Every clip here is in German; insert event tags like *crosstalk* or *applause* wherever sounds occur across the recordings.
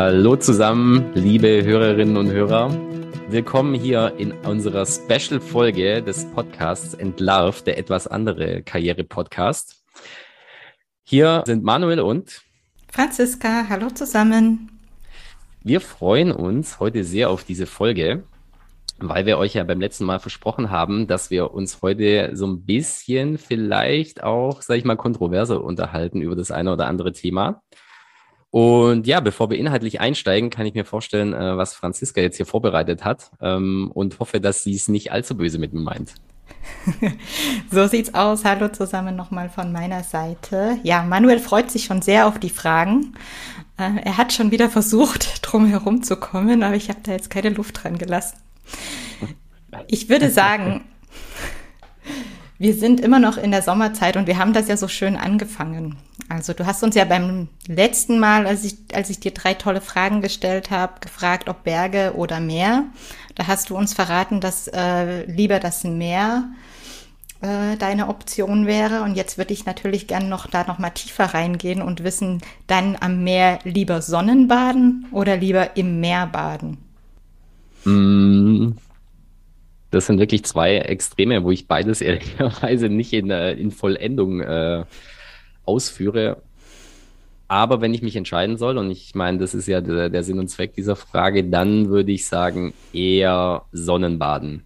Hallo zusammen, liebe Hörerinnen und Hörer. Willkommen hier in unserer Special-Folge des Podcasts Entlarv, der etwas andere Karriere-Podcast. Hier sind Manuel und Franziska. Hallo zusammen. Wir freuen uns heute sehr auf diese Folge, weil wir euch ja beim letzten Mal versprochen haben, dass wir uns heute so ein bisschen vielleicht auch, sag ich mal, kontroverser unterhalten über das eine oder andere Thema. Und ja, bevor wir inhaltlich einsteigen, kann ich mir vorstellen, äh, was Franziska jetzt hier vorbereitet hat ähm, und hoffe, dass sie es nicht allzu böse mit mir meint. *laughs* so sieht's aus. Hallo zusammen nochmal von meiner Seite. Ja, Manuel freut sich schon sehr auf die Fragen. Äh, er hat schon wieder versucht, *laughs* drum herum zu kommen, aber ich habe da jetzt keine Luft dran gelassen. Ich würde *laughs* sagen, wir sind immer noch in der Sommerzeit und wir haben das ja so schön angefangen. Also du hast uns ja beim letzten Mal, als ich, als ich dir drei tolle Fragen gestellt habe, gefragt, ob Berge oder Meer. Da hast du uns verraten, dass äh, lieber das Meer äh, deine Option wäre. Und jetzt würde ich natürlich gern noch da noch mal tiefer reingehen und wissen, dann am Meer lieber Sonnenbaden oder lieber im Meer baden? Mm, das sind wirklich zwei Extreme, wo ich beides *laughs* ehrlicherweise nicht in, äh, in Vollendung äh, ausführe. Aber wenn ich mich entscheiden soll, und ich meine, das ist ja der, der Sinn und Zweck dieser Frage, dann würde ich sagen, eher Sonnenbaden.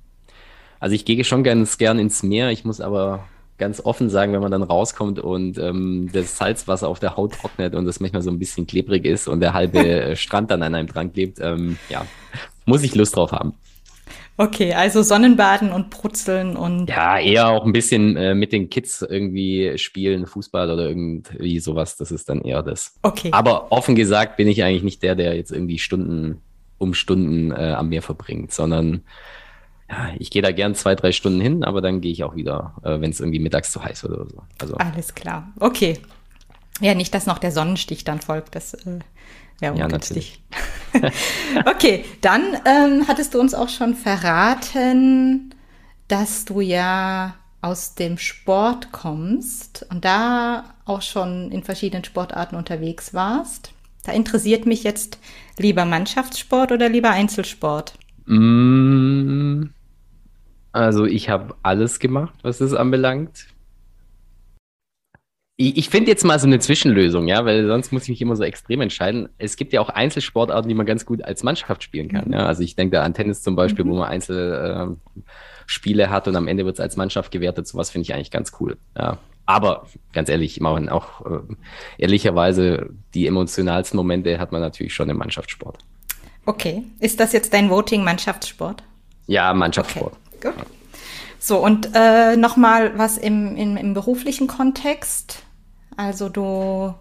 Also ich gehe schon ganz gern ins Meer, ich muss aber ganz offen sagen, wenn man dann rauskommt und ähm, das Salzwasser auf der Haut trocknet und das manchmal so ein bisschen klebrig ist und der halbe *laughs* Strand dann an einem dran klebt, ähm, ja, muss ich Lust drauf haben. Okay, also Sonnenbaden und Brutzeln und. Ja, eher auch ein bisschen äh, mit den Kids irgendwie spielen, Fußball oder irgendwie sowas. Das ist dann eher das. Okay. Aber offen gesagt bin ich eigentlich nicht der, der jetzt irgendwie Stunden um Stunden äh, am Meer verbringt, sondern ja, ich gehe da gern zwei, drei Stunden hin, aber dann gehe ich auch wieder, äh, wenn es irgendwie mittags zu heiß wird oder so. Also. Alles klar. Okay. Ja, nicht, dass noch der Sonnenstich dann folgt. Das äh, ungünstig. Ja, *laughs* okay, dann ähm, hattest du uns auch schon verraten, dass du ja aus dem Sport kommst und da auch schon in verschiedenen Sportarten unterwegs warst. Da interessiert mich jetzt lieber Mannschaftssport oder lieber Einzelsport? Mm, also ich habe alles gemacht, was es anbelangt. Ich, ich finde jetzt mal so eine Zwischenlösung, ja, weil sonst muss ich mich immer so extrem entscheiden. Es gibt ja auch Einzelsportarten, die man ganz gut als Mannschaft spielen kann. Mhm. Ja? Also ich denke da an Tennis zum Beispiel, mhm. wo man Einzelspiele äh, hat und am Ende wird es als Mannschaft gewertet. Sowas finde ich eigentlich ganz cool. Ja. Aber ganz ehrlich, auch äh, ehrlicherweise die emotionalsten Momente hat man natürlich schon im Mannschaftssport. Okay. Ist das jetzt dein Voting Mannschaftssport? Ja, Mannschaftssport. Okay. Gut. So, und äh, nochmal was im, im, im beruflichen Kontext. Also du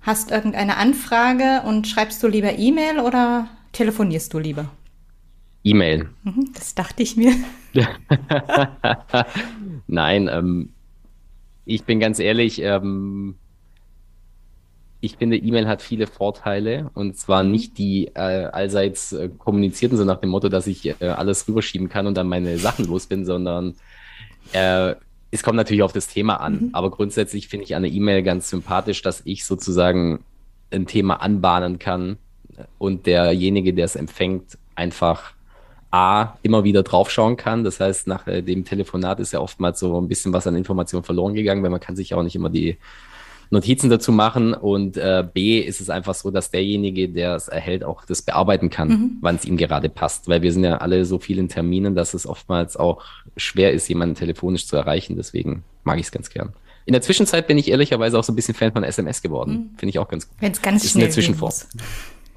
hast irgendeine Anfrage und schreibst du lieber E-Mail oder telefonierst du lieber? E-Mail. Mhm, das dachte ich mir. *laughs* *laughs* Nein, ähm, ich bin ganz ehrlich, ähm, ich finde, E-Mail hat viele Vorteile und zwar mhm. nicht die äh, allseits äh, kommunizierten, so nach dem Motto, dass ich äh, alles rüberschieben kann und dann meine Sachen los bin, sondern äh, es kommt natürlich auf das Thema an. Mhm. Aber grundsätzlich finde ich eine E-Mail ganz sympathisch, dass ich sozusagen ein Thema anbahnen kann und derjenige, der es empfängt, einfach A, immer wieder draufschauen kann. Das heißt, nach äh, dem Telefonat ist ja oftmals so ein bisschen was an Informationen verloren gegangen, weil man kann sich auch nicht immer die Notizen dazu machen und äh, B ist es einfach so, dass derjenige, der es erhält, auch das bearbeiten kann, mhm. wann es ihm gerade passt, weil wir sind ja alle so vielen Terminen, dass es oftmals auch schwer ist, jemanden telefonisch zu erreichen. Deswegen mag ich es ganz gern. In der Zwischenzeit bin ich ehrlicherweise auch so ein bisschen Fan von SMS geworden. Mhm. Finde ich auch ganz gut. Wenn es ganz ist schnell gehen muss.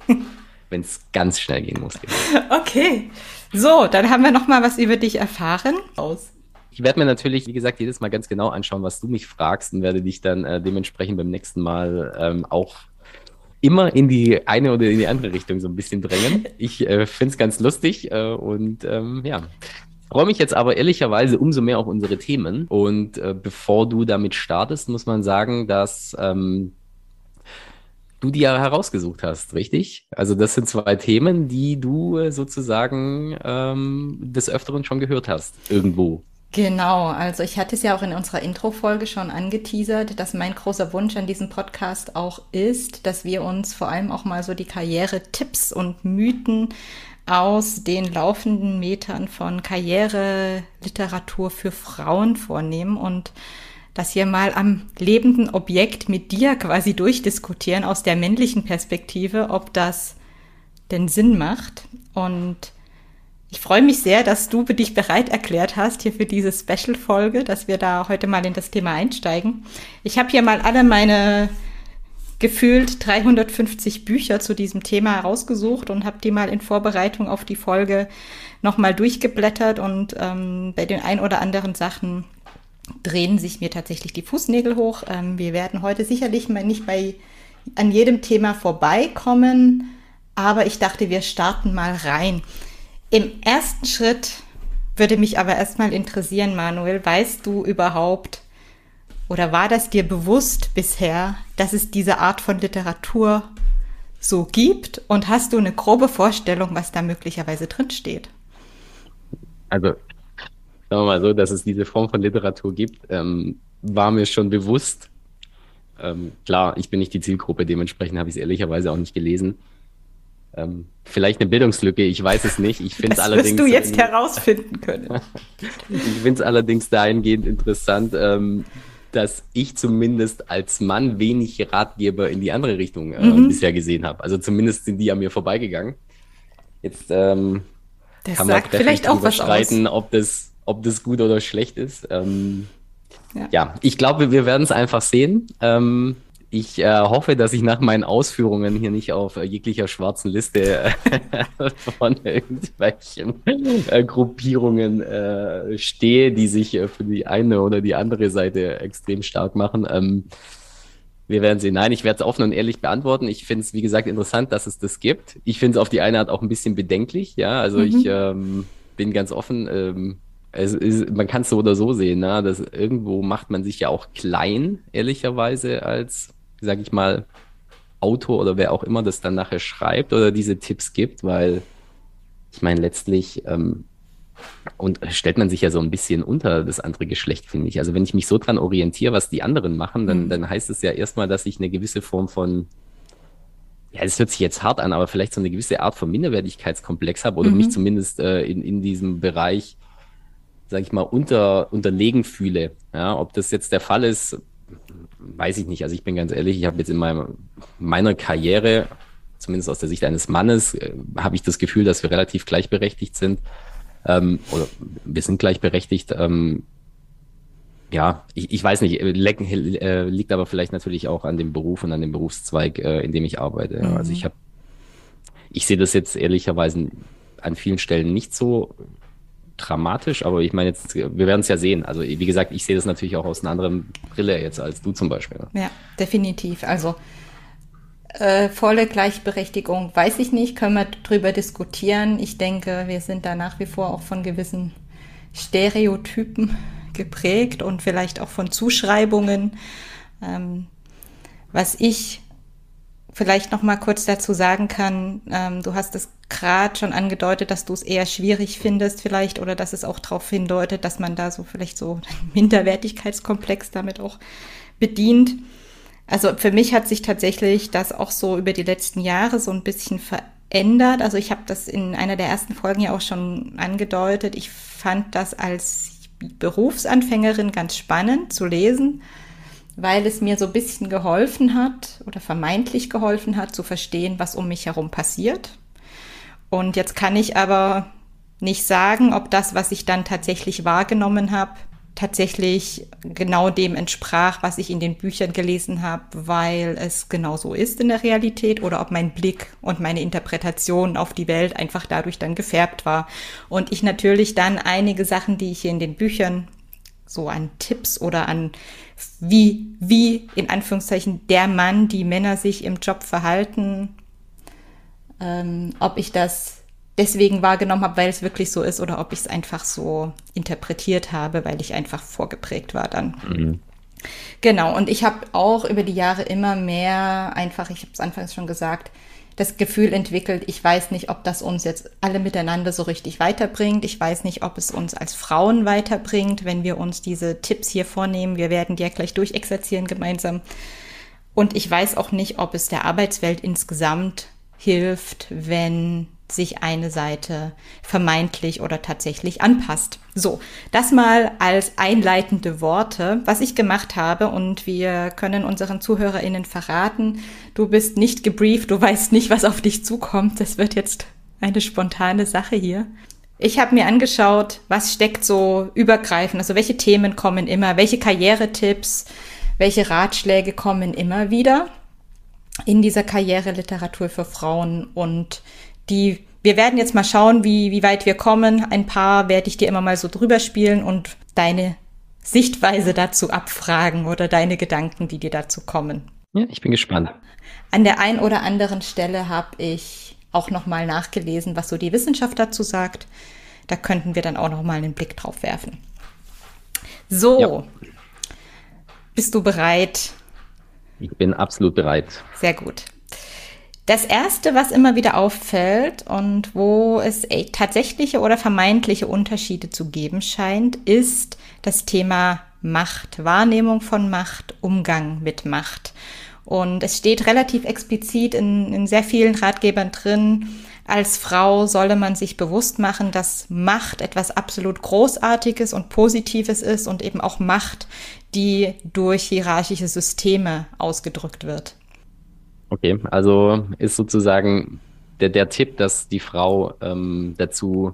*laughs* Wenn es ganz schnell gehen muss. Genau. *laughs* Okay. So, dann haben wir noch mal was über dich erfahren. Aus. Ich werde mir natürlich, wie gesagt, jedes Mal ganz genau anschauen, was du mich fragst und werde dich dann äh, dementsprechend beim nächsten Mal ähm, auch immer in die eine oder in die andere Richtung so ein bisschen drängen. Ich äh, finde es ganz lustig äh, und ähm, ja. Freue mich jetzt aber ehrlicherweise umso mehr auf unsere Themen. Und äh, bevor du damit startest, muss man sagen, dass ähm, du die ja herausgesucht hast, richtig? Also das sind zwei Themen, die du äh, sozusagen ähm, des Öfteren schon gehört hast, irgendwo. Genau, also ich hatte es ja auch in unserer Intro-Folge schon angeteasert, dass mein großer Wunsch an diesem Podcast auch ist, dass wir uns vor allem auch mal so die Karriere-Tipps und Mythen aus den laufenden Metern von Karriereliteratur für Frauen vornehmen und das hier mal am lebenden Objekt mit dir quasi durchdiskutieren aus der männlichen Perspektive, ob das denn Sinn macht. Und ich freue mich sehr, dass du dich bereit erklärt hast hier für diese Special-Folge, dass wir da heute mal in das Thema einsteigen. Ich habe hier mal alle meine gefühlt 350 Bücher zu diesem Thema herausgesucht und habe die mal in Vorbereitung auf die Folge nochmal durchgeblättert und ähm, bei den ein oder anderen Sachen drehen sich mir tatsächlich die Fußnägel hoch. Ähm, wir werden heute sicherlich mal nicht bei an jedem Thema vorbeikommen, aber ich dachte, wir starten mal rein. Im ersten Schritt würde mich aber erstmal interessieren, Manuel, weißt du überhaupt oder war das dir bewusst bisher, dass es diese Art von Literatur so gibt und hast du eine grobe Vorstellung, was da möglicherweise drinsteht? Also, sagen wir mal so, dass es diese Form von Literatur gibt, ähm, war mir schon bewusst. Ähm, klar, ich bin nicht die Zielgruppe, dementsprechend habe ich es ehrlicherweise auch nicht gelesen. Ähm, vielleicht eine Bildungslücke, ich weiß es nicht. Ich finde es allerdings. du jetzt herausfinden können. *laughs* ich finde es allerdings dahingehend interessant, ähm, dass ich zumindest als Mann wenig Ratgeber in die andere Richtung äh, mhm. bisher gesehen habe. Also zumindest sind die an mir vorbeigegangen. Jetzt ähm, kann man vielleicht auch was streiten, ob das, ob das gut oder schlecht ist. Ähm, ja. ja. ich glaube, wir werden es einfach sehen. Ähm, ich äh, hoffe, dass ich nach meinen Ausführungen hier nicht auf äh, jeglicher schwarzen Liste äh, *laughs* von irgendwelchen äh, Gruppierungen äh, stehe, die sich äh, für die eine oder die andere Seite extrem stark machen. Ähm, wir werden sehen. Nein, ich werde es offen und ehrlich beantworten. Ich finde es, wie gesagt, interessant, dass es das gibt. Ich finde es auf die eine Art auch ein bisschen bedenklich. Ja, also mhm. ich ähm, bin ganz offen. Ähm, ist, man kann es so oder so sehen, ne? dass irgendwo macht man sich ja auch klein, ehrlicherweise, als sage ich mal, Autor oder wer auch immer das dann nachher schreibt oder diese Tipps gibt, weil ich meine, letztlich ähm, und stellt man sich ja so ein bisschen unter das andere Geschlecht, finde ich. Also wenn ich mich so dran orientiere, was die anderen machen, dann, mhm. dann heißt es ja erstmal, dass ich eine gewisse Form von, ja, das hört sich jetzt hart an, aber vielleicht so eine gewisse Art von Minderwertigkeitskomplex habe oder mhm. mich zumindest äh, in, in diesem Bereich, sage ich mal, unter, unterlegen fühle. Ja, ob das jetzt der Fall ist, weiß ich nicht. Also ich bin ganz ehrlich, ich habe jetzt in meiner, meiner Karriere, zumindest aus der Sicht eines Mannes, äh, habe ich das Gefühl, dass wir relativ gleichberechtigt sind. Ähm, oder wir sind gleichberechtigt. Ähm, ja, ich, ich weiß nicht, leck, äh, liegt aber vielleicht natürlich auch an dem Beruf und an dem Berufszweig, äh, in dem ich arbeite. Mhm. Also ich habe, ich sehe das jetzt ehrlicherweise an vielen Stellen nicht so dramatisch, aber ich meine jetzt, wir werden es ja sehen. Also wie gesagt, ich sehe das natürlich auch aus einer anderen Brille jetzt als du zum Beispiel. Ja, definitiv. Also äh, volle Gleichberechtigung weiß ich nicht, können wir drüber diskutieren. Ich denke, wir sind da nach wie vor auch von gewissen Stereotypen geprägt und vielleicht auch von Zuschreibungen. Ähm, was ich vielleicht noch mal kurz dazu sagen kann, ähm, du hast es gerade schon angedeutet, dass du es eher schwierig findest vielleicht oder dass es auch darauf hindeutet, dass man da so vielleicht so einen Minderwertigkeitskomplex damit auch bedient. Also für mich hat sich tatsächlich das auch so über die letzten Jahre so ein bisschen verändert. Also ich habe das in einer der ersten Folgen ja auch schon angedeutet. Ich fand das als Berufsanfängerin ganz spannend zu lesen weil es mir so ein bisschen geholfen hat oder vermeintlich geholfen hat zu verstehen, was um mich herum passiert. Und jetzt kann ich aber nicht sagen, ob das, was ich dann tatsächlich wahrgenommen habe, tatsächlich genau dem entsprach, was ich in den Büchern gelesen habe, weil es genau so ist in der Realität oder ob mein Blick und meine Interpretation auf die Welt einfach dadurch dann gefärbt war. Und ich natürlich dann einige Sachen, die ich hier in den Büchern so an Tipps oder an wie, wie in Anführungszeichen der Mann, die Männer sich im Job verhalten, ähm, ob ich das deswegen wahrgenommen habe, weil es wirklich so ist oder ob ich es einfach so interpretiert habe, weil ich einfach vorgeprägt war dann. Mhm. Genau, und ich habe auch über die Jahre immer mehr einfach, ich habe es anfangs schon gesagt, das Gefühl entwickelt, ich weiß nicht, ob das uns jetzt alle miteinander so richtig weiterbringt. Ich weiß nicht, ob es uns als Frauen weiterbringt, wenn wir uns diese Tipps hier vornehmen. Wir werden die ja gleich durchexerzieren gemeinsam. Und ich weiß auch nicht, ob es der Arbeitswelt insgesamt hilft, wenn sich eine Seite vermeintlich oder tatsächlich anpasst. So, das mal als einleitende Worte, was ich gemacht habe und wir können unseren Zuhörerinnen verraten, du bist nicht gebrieft, du weißt nicht, was auf dich zukommt. Das wird jetzt eine spontane Sache hier. Ich habe mir angeschaut, was steckt so übergreifend, also welche Themen kommen immer, welche Karrieretipps, welche Ratschläge kommen immer wieder in dieser Karriereliteratur für Frauen und die, wir werden jetzt mal schauen, wie, wie weit wir kommen. Ein paar werde ich dir immer mal so drüber spielen und deine Sichtweise dazu abfragen oder deine Gedanken, die dir dazu kommen. Ja, ich bin gespannt. An der einen oder anderen Stelle habe ich auch nochmal nachgelesen, was so die Wissenschaft dazu sagt. Da könnten wir dann auch nochmal einen Blick drauf werfen. So, ja. bist du bereit? Ich bin absolut bereit. Sehr gut. Das erste, was immer wieder auffällt und wo es tatsächliche oder vermeintliche Unterschiede zu geben scheint, ist das Thema Macht, Wahrnehmung von Macht, Umgang mit Macht. Und es steht relativ explizit in, in sehr vielen Ratgebern drin, als Frau solle man sich bewusst machen, dass Macht etwas absolut Großartiges und Positives ist und eben auch Macht, die durch hierarchische Systeme ausgedrückt wird. Okay, also ist sozusagen der, der Tipp, dass die Frau ähm, dazu,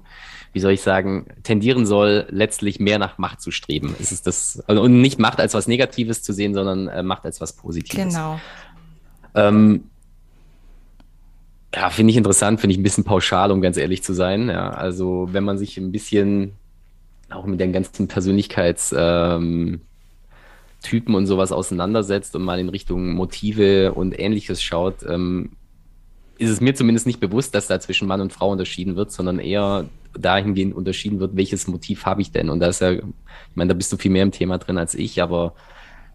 wie soll ich sagen, tendieren soll, letztlich mehr nach Macht zu streben. Ist es das, also, und nicht Macht als was Negatives zu sehen, sondern äh, Macht als was Positives. Genau. Ähm, ja, finde ich interessant, finde ich ein bisschen pauschal, um ganz ehrlich zu sein. Ja, also wenn man sich ein bisschen auch mit den ganzen Persönlichkeits, ähm, Typen und sowas auseinandersetzt und mal in Richtung Motive und ähnliches schaut, ähm, ist es mir zumindest nicht bewusst, dass da zwischen Mann und Frau unterschieden wird, sondern eher dahingehend unterschieden wird, welches Motiv habe ich denn? Und da ist ja, ich meine, da bist du viel mehr im Thema drin als ich, aber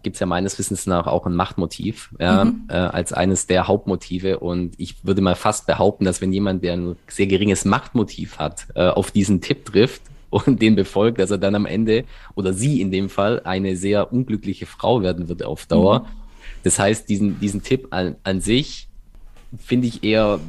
gibt es ja meines Wissens nach auch ein Machtmotiv ja, mhm. äh, als eines der Hauptmotive. Und ich würde mal fast behaupten, dass wenn jemand, der ein sehr geringes Machtmotiv hat, äh, auf diesen Tipp trifft, und den befolgt, dass er dann am Ende oder sie in dem Fall eine sehr unglückliche Frau werden wird auf Dauer. Mhm. Das heißt, diesen, diesen Tipp an, an sich finde ich eher,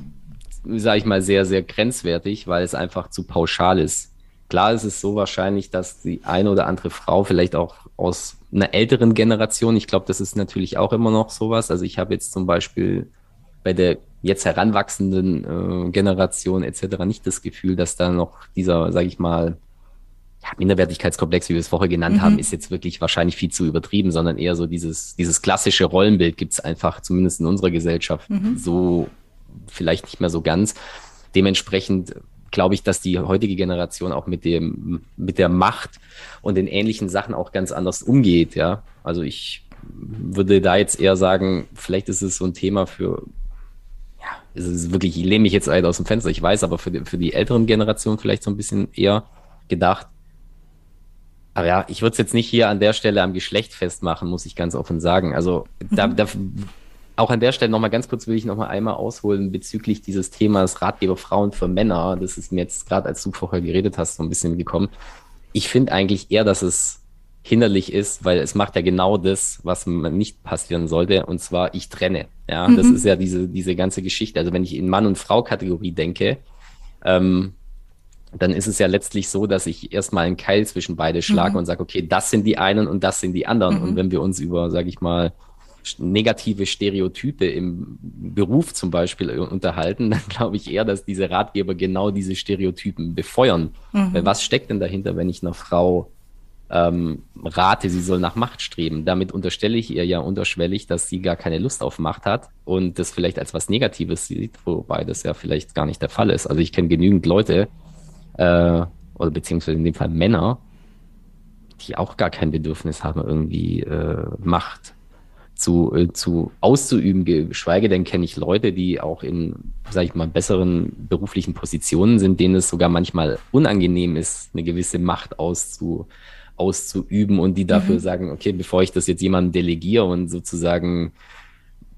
sage ich mal, sehr, sehr grenzwertig, weil es einfach zu pauschal ist. Klar ist es so wahrscheinlich, dass die eine oder andere Frau vielleicht auch aus einer älteren Generation, ich glaube, das ist natürlich auch immer noch sowas. Also ich habe jetzt zum Beispiel bei der jetzt heranwachsenden äh, Generation etc. nicht das Gefühl, dass da noch dieser, sage ich mal, ja, Minderwertigkeitskomplex, wie wir es vorher genannt mhm. haben, ist jetzt wirklich wahrscheinlich viel zu übertrieben, sondern eher so dieses, dieses klassische Rollenbild gibt es einfach, zumindest in unserer Gesellschaft, mhm. so vielleicht nicht mehr so ganz. Dementsprechend glaube ich, dass die heutige Generation auch mit dem, mit der Macht und den ähnlichen Sachen auch ganz anders umgeht, ja. Also ich würde da jetzt eher sagen, vielleicht ist es so ein Thema für, ja, es ist wirklich, ich lehne mich jetzt weit aus dem Fenster, ich weiß, aber für die, für die älteren Generationen vielleicht so ein bisschen eher gedacht, aber ja, ich würde es jetzt nicht hier an der Stelle am Geschlecht festmachen, muss ich ganz offen sagen. Also da, mhm. da auch an der Stelle nochmal ganz kurz will ich nochmal einmal ausholen bezüglich dieses Themas Ratgeber Frauen für Männer. Das ist mir jetzt gerade, als du vorher geredet hast, so ein bisschen gekommen. Ich finde eigentlich eher, dass es hinderlich ist, weil es macht ja genau das, was nicht passieren sollte, und zwar ich trenne. Ja, mhm. das ist ja diese, diese ganze Geschichte. Also wenn ich in Mann- und Frau-Kategorie denke, ähm, dann ist es ja letztlich so, dass ich erstmal einen Keil zwischen beide schlage mhm. und sage, okay, das sind die einen und das sind die anderen. Mhm. Und wenn wir uns über, sage ich mal, negative Stereotype im Beruf zum Beispiel äh, unterhalten, *laughs* dann glaube ich eher, dass diese Ratgeber genau diese Stereotypen befeuern. Mhm. Weil was steckt denn dahinter, wenn ich einer Frau ähm, rate, sie soll nach Macht streben? Damit unterstelle ich ihr ja unterschwellig, dass sie gar keine Lust auf Macht hat und das vielleicht als was Negatives sieht, wobei das ja vielleicht gar nicht der Fall ist. Also ich kenne genügend Leute, äh, oder beziehungsweise in dem Fall Männer, die auch gar kein Bedürfnis haben, irgendwie äh, Macht zu, äh, zu auszuüben, geschweige denn kenne ich Leute, die auch in, sag ich mal, besseren beruflichen Positionen sind, denen es sogar manchmal unangenehm ist, eine gewisse Macht auszu, auszuüben und die dafür mhm. sagen, okay, bevor ich das jetzt jemandem delegiere und sozusagen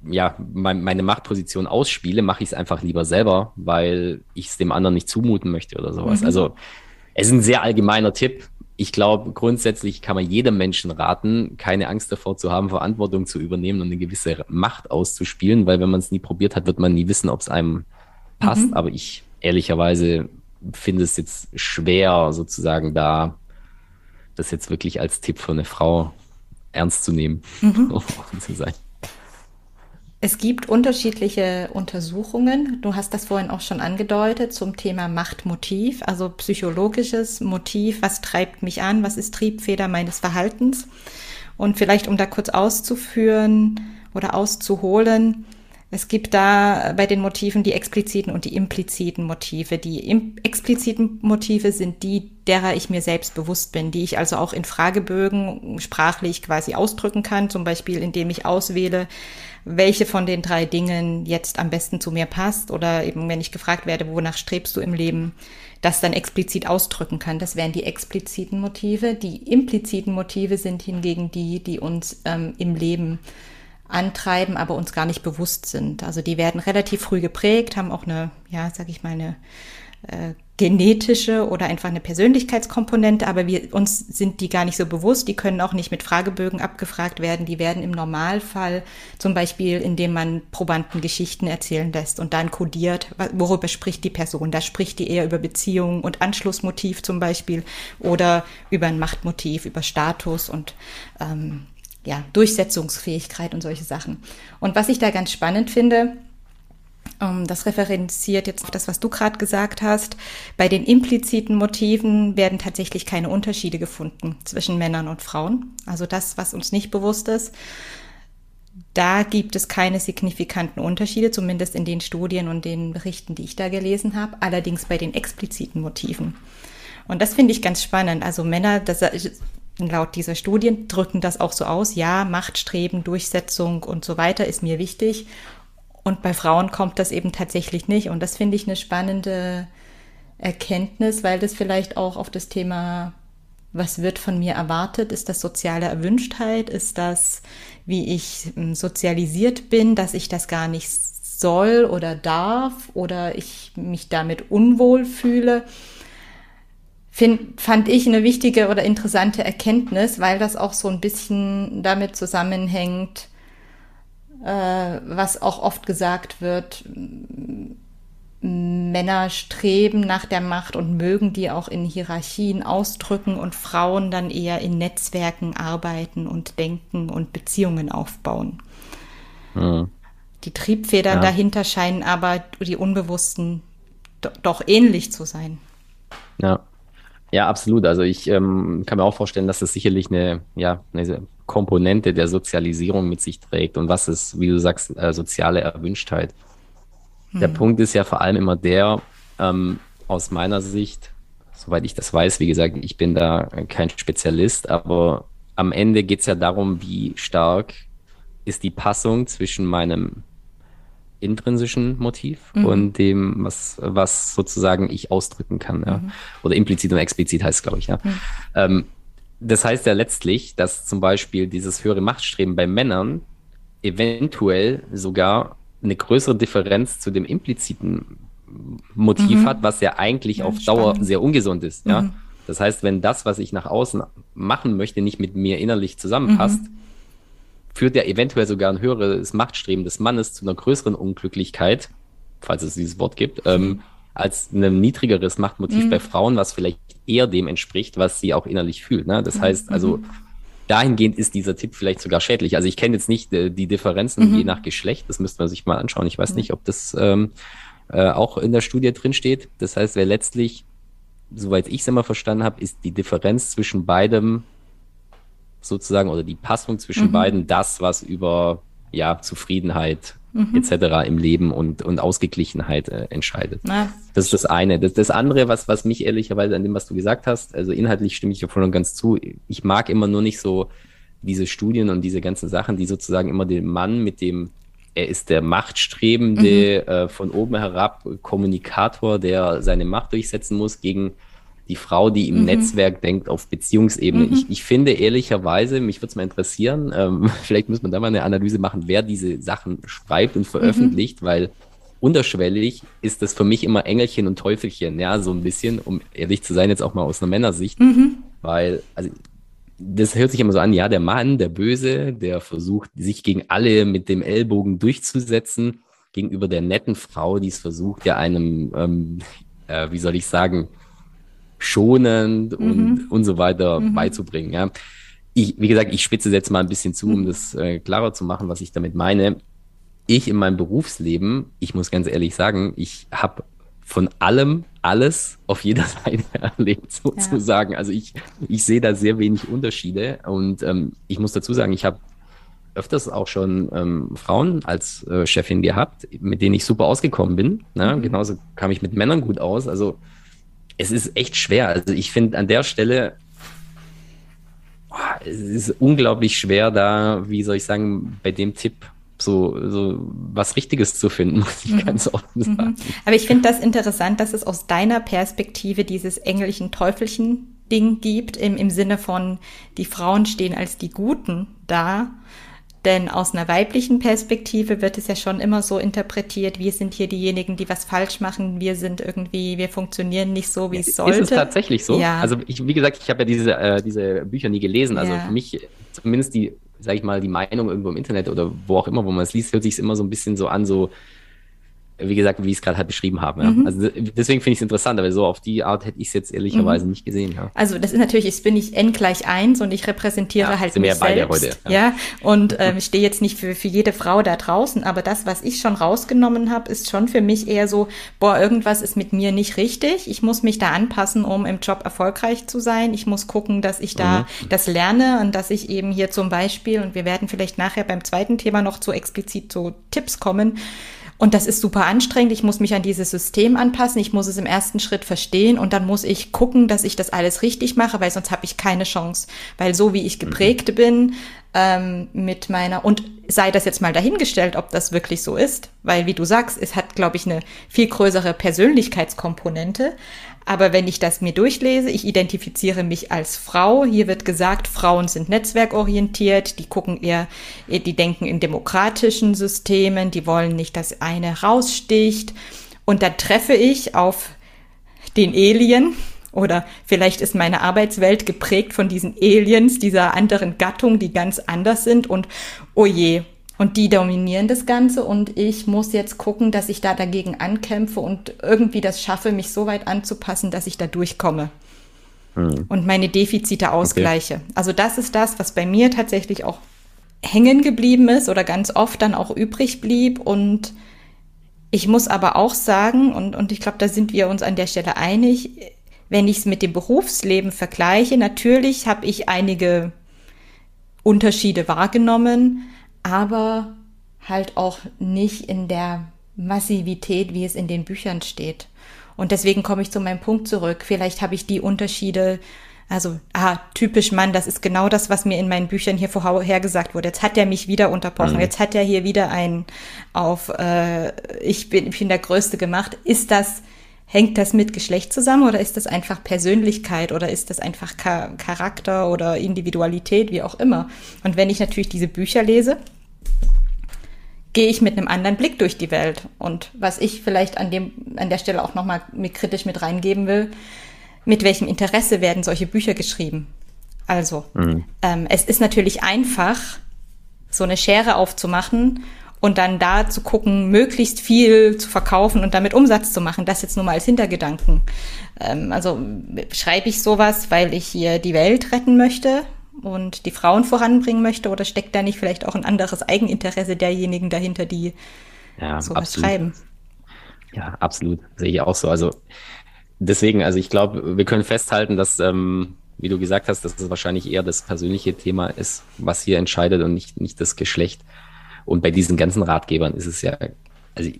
ja, meine Machtposition ausspiele, mache ich es einfach lieber selber, weil ich es dem anderen nicht zumuten möchte oder sowas. Mhm. Also es ist ein sehr allgemeiner Tipp. Ich glaube, grundsätzlich kann man jedem Menschen raten, keine Angst davor zu haben, Verantwortung zu übernehmen und eine gewisse Macht auszuspielen, weil wenn man es nie probiert hat, wird man nie wissen, ob es einem passt. Mhm. Aber ich ehrlicherweise finde es jetzt schwer, sozusagen da das jetzt wirklich als Tipp für eine Frau ernst zu nehmen, mhm. *laughs* um zu sein. Es gibt unterschiedliche Untersuchungen. Du hast das vorhin auch schon angedeutet zum Thema Machtmotiv, also psychologisches Motiv. Was treibt mich an? Was ist Triebfeder meines Verhaltens? Und vielleicht, um da kurz auszuführen oder auszuholen, es gibt da bei den Motiven die expliziten und die impliziten Motive. Die expliziten Motive sind die, derer ich mir selbst bewusst bin, die ich also auch in Fragebögen sprachlich quasi ausdrücken kann, zum Beispiel indem ich auswähle, welche von den drei Dingen jetzt am besten zu mir passt oder eben, wenn ich gefragt werde, wonach strebst du im Leben, das dann explizit ausdrücken kann. Das wären die expliziten Motive. Die impliziten Motive sind hingegen die, die uns ähm, im Leben antreiben, aber uns gar nicht bewusst sind. Also die werden relativ früh geprägt, haben auch eine, ja, sag ich mal, eine äh, genetische oder einfach eine Persönlichkeitskomponente, aber wir, uns sind die gar nicht so bewusst. Die können auch nicht mit Fragebögen abgefragt werden. Die werden im Normalfall zum Beispiel, indem man Probanden Geschichten erzählen lässt und dann kodiert, worüber spricht die Person. Da spricht die eher über Beziehungen und Anschlussmotiv zum Beispiel oder über ein Machtmotiv, über Status und ähm, ja, Durchsetzungsfähigkeit und solche Sachen. Und was ich da ganz spannend finde, ähm, das referenziert jetzt auf das, was du gerade gesagt hast. Bei den impliziten Motiven werden tatsächlich keine Unterschiede gefunden zwischen Männern und Frauen. Also das, was uns nicht bewusst ist. Da gibt es keine signifikanten Unterschiede, zumindest in den Studien und den Berichten, die ich da gelesen habe. Allerdings bei den expliziten Motiven. Und das finde ich ganz spannend. Also Männer, das, laut dieser Studien drücken das auch so aus. Ja, Machtstreben, Durchsetzung und so weiter ist mir wichtig. Und bei Frauen kommt das eben tatsächlich nicht. Und das finde ich eine spannende Erkenntnis, weil das vielleicht auch auf das Thema, was wird von mir erwartet, ist das soziale Erwünschtheit, ist das, wie ich ähm, sozialisiert bin, dass ich das gar nicht soll oder darf oder ich mich damit unwohl fühle. Find, fand ich eine wichtige oder interessante Erkenntnis, weil das auch so ein bisschen damit zusammenhängt, äh, was auch oft gesagt wird, Männer streben nach der Macht und mögen die auch in Hierarchien ausdrücken und Frauen dann eher in Netzwerken arbeiten und denken und Beziehungen aufbauen. Mhm. Die Triebfedern ja. dahinter scheinen aber die Unbewussten doch ähnlich zu sein. Ja. Ja, absolut. Also ich ähm, kann mir auch vorstellen, dass das sicherlich eine, ja, eine Komponente der Sozialisierung mit sich trägt und was ist, wie du sagst, äh, soziale Erwünschtheit. Hm. Der Punkt ist ja vor allem immer der, ähm, aus meiner Sicht, soweit ich das weiß, wie gesagt, ich bin da kein Spezialist, aber am Ende geht es ja darum, wie stark ist die Passung zwischen meinem intrinsischen Motiv mhm. und dem, was, was sozusagen ich ausdrücken kann. Ja. Mhm. Oder implizit und explizit heißt es, glaube ich, ja. Mhm. Ähm, das heißt ja letztlich, dass zum Beispiel dieses höhere Machtstreben bei Männern eventuell sogar eine größere Differenz zu dem impliziten Motiv mhm. hat, was ja eigentlich ja, auf Dauer spannend. sehr ungesund ist. Ja? Mhm. Das heißt, wenn das, was ich nach außen machen möchte, nicht mit mir innerlich zusammenpasst, mhm führt ja eventuell sogar ein höheres Machtstreben des Mannes zu einer größeren Unglücklichkeit, falls es dieses Wort gibt, ähm, als ein niedrigeres Machtmotiv mhm. bei Frauen, was vielleicht eher dem entspricht, was sie auch innerlich fühlt. Ne? Das mhm. heißt also, dahingehend ist dieser Tipp vielleicht sogar schädlich. Also ich kenne jetzt nicht äh, die Differenzen mhm. je nach Geschlecht, das müsste man sich mal anschauen. Ich weiß nicht, ob das ähm, äh, auch in der Studie drin steht. Das heißt, wer letztlich, soweit ich es immer verstanden habe, ist die Differenz zwischen beidem sozusagen oder die Passung zwischen mhm. beiden das, was über ja, Zufriedenheit mhm. etc. im Leben und, und Ausgeglichenheit äh, entscheidet. Na. Das ist das eine. Das, das andere, was, was mich ehrlicherweise an dem, was du gesagt hast, also inhaltlich stimme ich dir voll und ganz zu. Ich mag immer nur nicht so diese Studien und diese ganzen Sachen, die sozusagen immer den Mann mit dem er ist der Machtstrebende, mhm. äh, von oben herab Kommunikator, der seine Macht durchsetzen muss, gegen die Frau, die im mhm. Netzwerk denkt auf Beziehungsebene. Mhm. Ich, ich finde ehrlicherweise, mich würde es mal interessieren, ähm, *laughs* vielleicht muss man da mal eine Analyse machen, wer diese Sachen schreibt und veröffentlicht, mhm. weil unterschwellig ist das für mich immer Engelchen und Teufelchen, ja, so ein bisschen, um ehrlich zu sein, jetzt auch mal aus einer Männersicht, mhm. weil, also das hört sich immer so an, ja, der Mann, der Böse, der versucht, sich gegen alle mit dem Ellbogen durchzusetzen, gegenüber der netten Frau, die es versucht, ja einem, ähm, äh, wie soll ich sagen, schonend mhm. und, und so weiter mhm. beizubringen. Ja. Ich, wie gesagt, ich spitze jetzt mal ein bisschen zu, um mhm. das äh, klarer zu machen, was ich damit meine. Ich in meinem Berufsleben, ich muss ganz ehrlich sagen, ich habe von allem alles auf jeder *laughs* Seite erlebt, sozusagen. Ja. Also ich, ich sehe da sehr wenig Unterschiede. Und ähm, ich muss dazu sagen, ich habe öfters auch schon ähm, Frauen als äh, Chefin gehabt, mit denen ich super ausgekommen bin. Ne? Mhm. Genauso kam ich mit Männern gut aus. Also es ist echt schwer. Also ich finde an der Stelle, oh, es ist unglaublich schwer, da, wie soll ich sagen, bei dem Tipp so, so was Richtiges zu finden, *laughs* muss ich mhm. ganz offen mhm. sagen. Aber ich finde das interessant, dass es aus deiner Perspektive dieses engelchen Teufelchen Ding gibt, im, im Sinne von, die Frauen stehen als die Guten da denn aus einer weiblichen Perspektive wird es ja schon immer so interpretiert, wir sind hier diejenigen, die was falsch machen, wir sind irgendwie, wir funktionieren nicht so, wie es sollte. Ist es tatsächlich so? Ja. Also ich, wie gesagt, ich habe ja diese, äh, diese Bücher nie gelesen. Also ja. für mich zumindest die, sag ich mal, die Meinung irgendwo im Internet oder wo auch immer, wo man es liest, hört sich immer so ein bisschen so an, so wie gesagt, wie ich es gerade halt beschrieben habe. Ja. Mhm. Also deswegen finde ich es interessant, aber so auf die Art hätte ich es jetzt ehrlicherweise mhm. nicht gesehen. Ja. Also das ist natürlich, ich bin ich n gleich eins und ich repräsentiere ja, halt mich selbst. Heute, ja. ja. und *laughs* ähm, ich stehe jetzt nicht für, für jede Frau da draußen, aber das, was ich schon rausgenommen habe, ist schon für mich eher so, boah, irgendwas ist mit mir nicht richtig. Ich muss mich da anpassen, um im Job erfolgreich zu sein. Ich muss gucken, dass ich da mhm. das lerne und dass ich eben hier zum Beispiel, und wir werden vielleicht nachher beim zweiten Thema noch zu explizit zu Tipps kommen, und das ist super anstrengend. Ich muss mich an dieses System anpassen. Ich muss es im ersten Schritt verstehen und dann muss ich gucken, dass ich das alles richtig mache, weil sonst habe ich keine Chance. Weil so wie ich geprägt mhm. bin ähm, mit meiner und sei das jetzt mal dahingestellt, ob das wirklich so ist, weil wie du sagst, es hat, glaube ich, eine viel größere Persönlichkeitskomponente. Aber wenn ich das mir durchlese, ich identifiziere mich als Frau. Hier wird gesagt, Frauen sind netzwerkorientiert, die gucken eher, die denken in demokratischen Systemen, die wollen nicht, dass eine raussticht. Und dann treffe ich auf den Alien, oder vielleicht ist meine Arbeitswelt geprägt von diesen Aliens, dieser anderen Gattung, die ganz anders sind und oh je, und die dominieren das Ganze und ich muss jetzt gucken, dass ich da dagegen ankämpfe und irgendwie das schaffe, mich so weit anzupassen, dass ich da durchkomme hm. und meine Defizite ausgleiche. Okay. Also das ist das, was bei mir tatsächlich auch hängen geblieben ist oder ganz oft dann auch übrig blieb und ich muss aber auch sagen, und, und ich glaube, da sind wir uns an der Stelle einig, wenn ich es mit dem Berufsleben vergleiche, natürlich habe ich einige Unterschiede wahrgenommen, aber halt auch nicht in der Massivität, wie es in den Büchern steht. Und deswegen komme ich zu meinem Punkt zurück. Vielleicht habe ich die Unterschiede, also, ah, typisch Mann, das ist genau das, was mir in meinen Büchern hier vorher gesagt wurde. Jetzt hat er mich wieder unterbrochen. Mhm. Jetzt hat er hier wieder einen auf, äh, ich bin, ich bin der Größte gemacht. Ist das, hängt das mit Geschlecht zusammen oder ist das einfach Persönlichkeit oder ist das einfach Charakter oder Individualität, wie auch immer? Und wenn ich natürlich diese Bücher lese, gehe ich mit einem anderen Blick durch die Welt. Und was ich vielleicht an dem, an der Stelle auch nochmal mit kritisch mit reingeben will, mit welchem Interesse werden solche Bücher geschrieben? Also, mhm. ähm, es ist natürlich einfach, so eine Schere aufzumachen und dann da zu gucken, möglichst viel zu verkaufen und damit Umsatz zu machen. Das jetzt nur mal als Hintergedanken. Ähm, also schreibe ich sowas, weil ich hier die Welt retten möchte, und die Frauen voranbringen möchte oder steckt da nicht vielleicht auch ein anderes Eigeninteresse derjenigen dahinter, die ja, sowas absolut. schreiben? Ja, absolut. Sehe ich auch so. Also deswegen, also ich glaube, wir können festhalten, dass, ähm, wie du gesagt hast, dass es wahrscheinlich eher das persönliche Thema ist, was hier entscheidet und nicht, nicht das Geschlecht. Und bei diesen ganzen Ratgebern ist es ja, also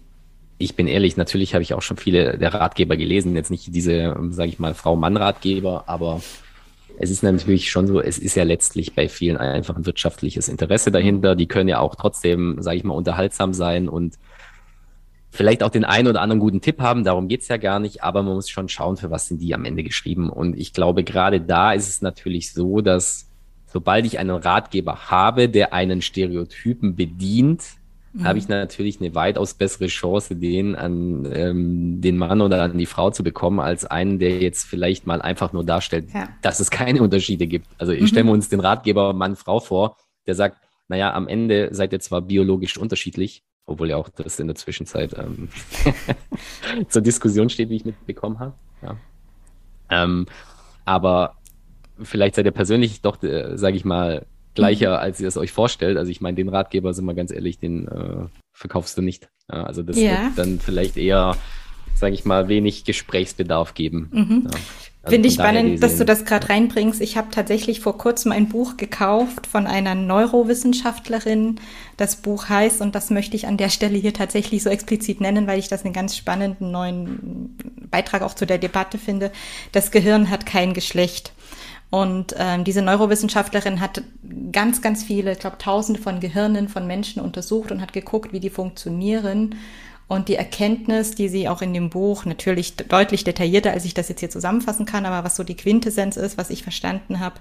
ich bin ehrlich, natürlich habe ich auch schon viele der Ratgeber gelesen, jetzt nicht diese, sage ich mal, Frau-Mann-Ratgeber, aber es ist natürlich schon so, es ist ja letztlich bei vielen einfach ein wirtschaftliches Interesse dahinter. Die können ja auch trotzdem, sage ich mal, unterhaltsam sein und vielleicht auch den einen oder anderen guten Tipp haben, darum geht's ja gar nicht, aber man muss schon schauen, für was sind die am Ende geschrieben. Und ich glaube, gerade da ist es natürlich so, dass sobald ich einen Ratgeber habe, der einen Stereotypen bedient, mhm. habe ich natürlich eine weitaus bessere Chance, den an ähm, den Mann oder an die Frau zu bekommen, als einen, der jetzt vielleicht mal einfach nur darstellt, ja. dass es keine Unterschiede gibt. Also ich mhm. stelle uns den Ratgeber Mann-Frau vor, der sagt, naja, am Ende seid ihr zwar biologisch unterschiedlich, obwohl ja auch das in der Zwischenzeit ähm, *laughs* zur Diskussion steht, wie ich mitbekommen habe. Ja. Ähm, aber vielleicht seid ihr persönlich doch, äh, sage ich mal, gleicher, mhm. als ihr es euch vorstellt. Also ich meine, den Ratgeber, sind wir ganz ehrlich, den äh, verkaufst du nicht. Ja, also das ja. wird dann vielleicht eher, sage ich mal, wenig Gesprächsbedarf geben. Mhm. Ja. Also Finde ich spannend, dass du das gerade reinbringst. Ich habe tatsächlich vor kurzem ein Buch gekauft von einer Neurowissenschaftlerin. Das Buch heißt, und das möchte ich an der Stelle hier tatsächlich so explizit nennen, weil ich das einen ganz spannenden neuen Beitrag auch zu der Debatte finde. Das Gehirn hat kein Geschlecht. Und ähm, diese Neurowissenschaftlerin hat ganz, ganz viele, ich glaube, tausende von Gehirnen von Menschen untersucht und hat geguckt, wie die funktionieren. Und die Erkenntnis, die sie auch in dem Buch natürlich deutlich detaillierter, als ich das jetzt hier zusammenfassen kann, aber was so die Quintessenz ist, was ich verstanden habe,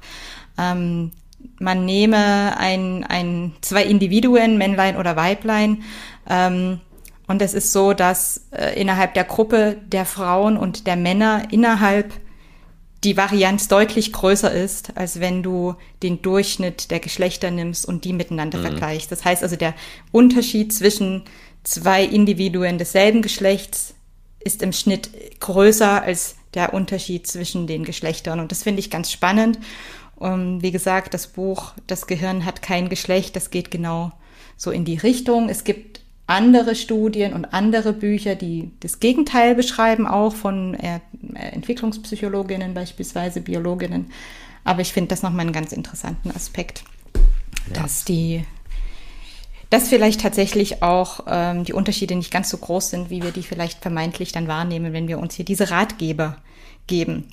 ähm, man nehme ein, ein, zwei Individuen, Männlein oder Weiblein, ähm, und es ist so, dass äh, innerhalb der Gruppe der Frauen und der Männer innerhalb die Varianz deutlich größer ist, als wenn du den Durchschnitt der Geschlechter nimmst und die miteinander mhm. vergleichst. Das heißt also, der Unterschied zwischen zwei Individuen desselben Geschlechts ist im Schnitt größer als der Unterschied zwischen den Geschlechtern. Und das finde ich ganz spannend. Und wie gesagt, das Buch Das Gehirn hat kein Geschlecht, das geht genau so in die Richtung. Es gibt andere Studien und andere Bücher, die das Gegenteil beschreiben, auch von äh, Entwicklungspsychologinnen beispielsweise, Biologinnen. Aber ich finde das nochmal einen ganz interessanten Aspekt, ja. dass die, dass vielleicht tatsächlich auch ähm, die Unterschiede nicht ganz so groß sind, wie wir die vielleicht vermeintlich dann wahrnehmen, wenn wir uns hier diese Ratgeber geben.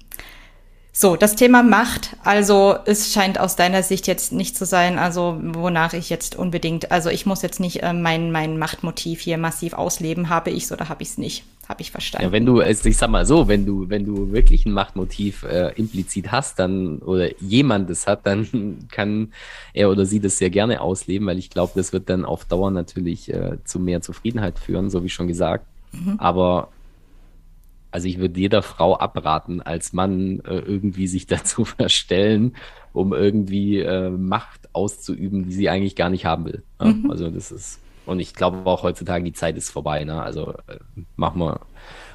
So, das Thema Macht, also es scheint aus deiner Sicht jetzt nicht zu sein, also wonach ich jetzt unbedingt, also ich muss jetzt nicht äh, mein, mein Machtmotiv hier massiv ausleben, habe ich es oder habe ich es nicht, habe ich verstanden. Ja, wenn du, ich sag mal so, wenn du, wenn du wirklich ein Machtmotiv äh, implizit hast, dann oder jemand es hat, dann *laughs* kann er oder sie das sehr gerne ausleben, weil ich glaube, das wird dann auf Dauer natürlich äh, zu mehr Zufriedenheit führen, so wie schon gesagt. Mhm. Aber also ich würde jeder Frau abraten, als Mann äh, irgendwie sich *laughs* dazu verstellen, um irgendwie äh, Macht auszuüben, die sie eigentlich gar nicht haben will. Ja? Mhm. Also das ist, und ich glaube auch heutzutage, die Zeit ist vorbei. Ne? Also äh, machen wir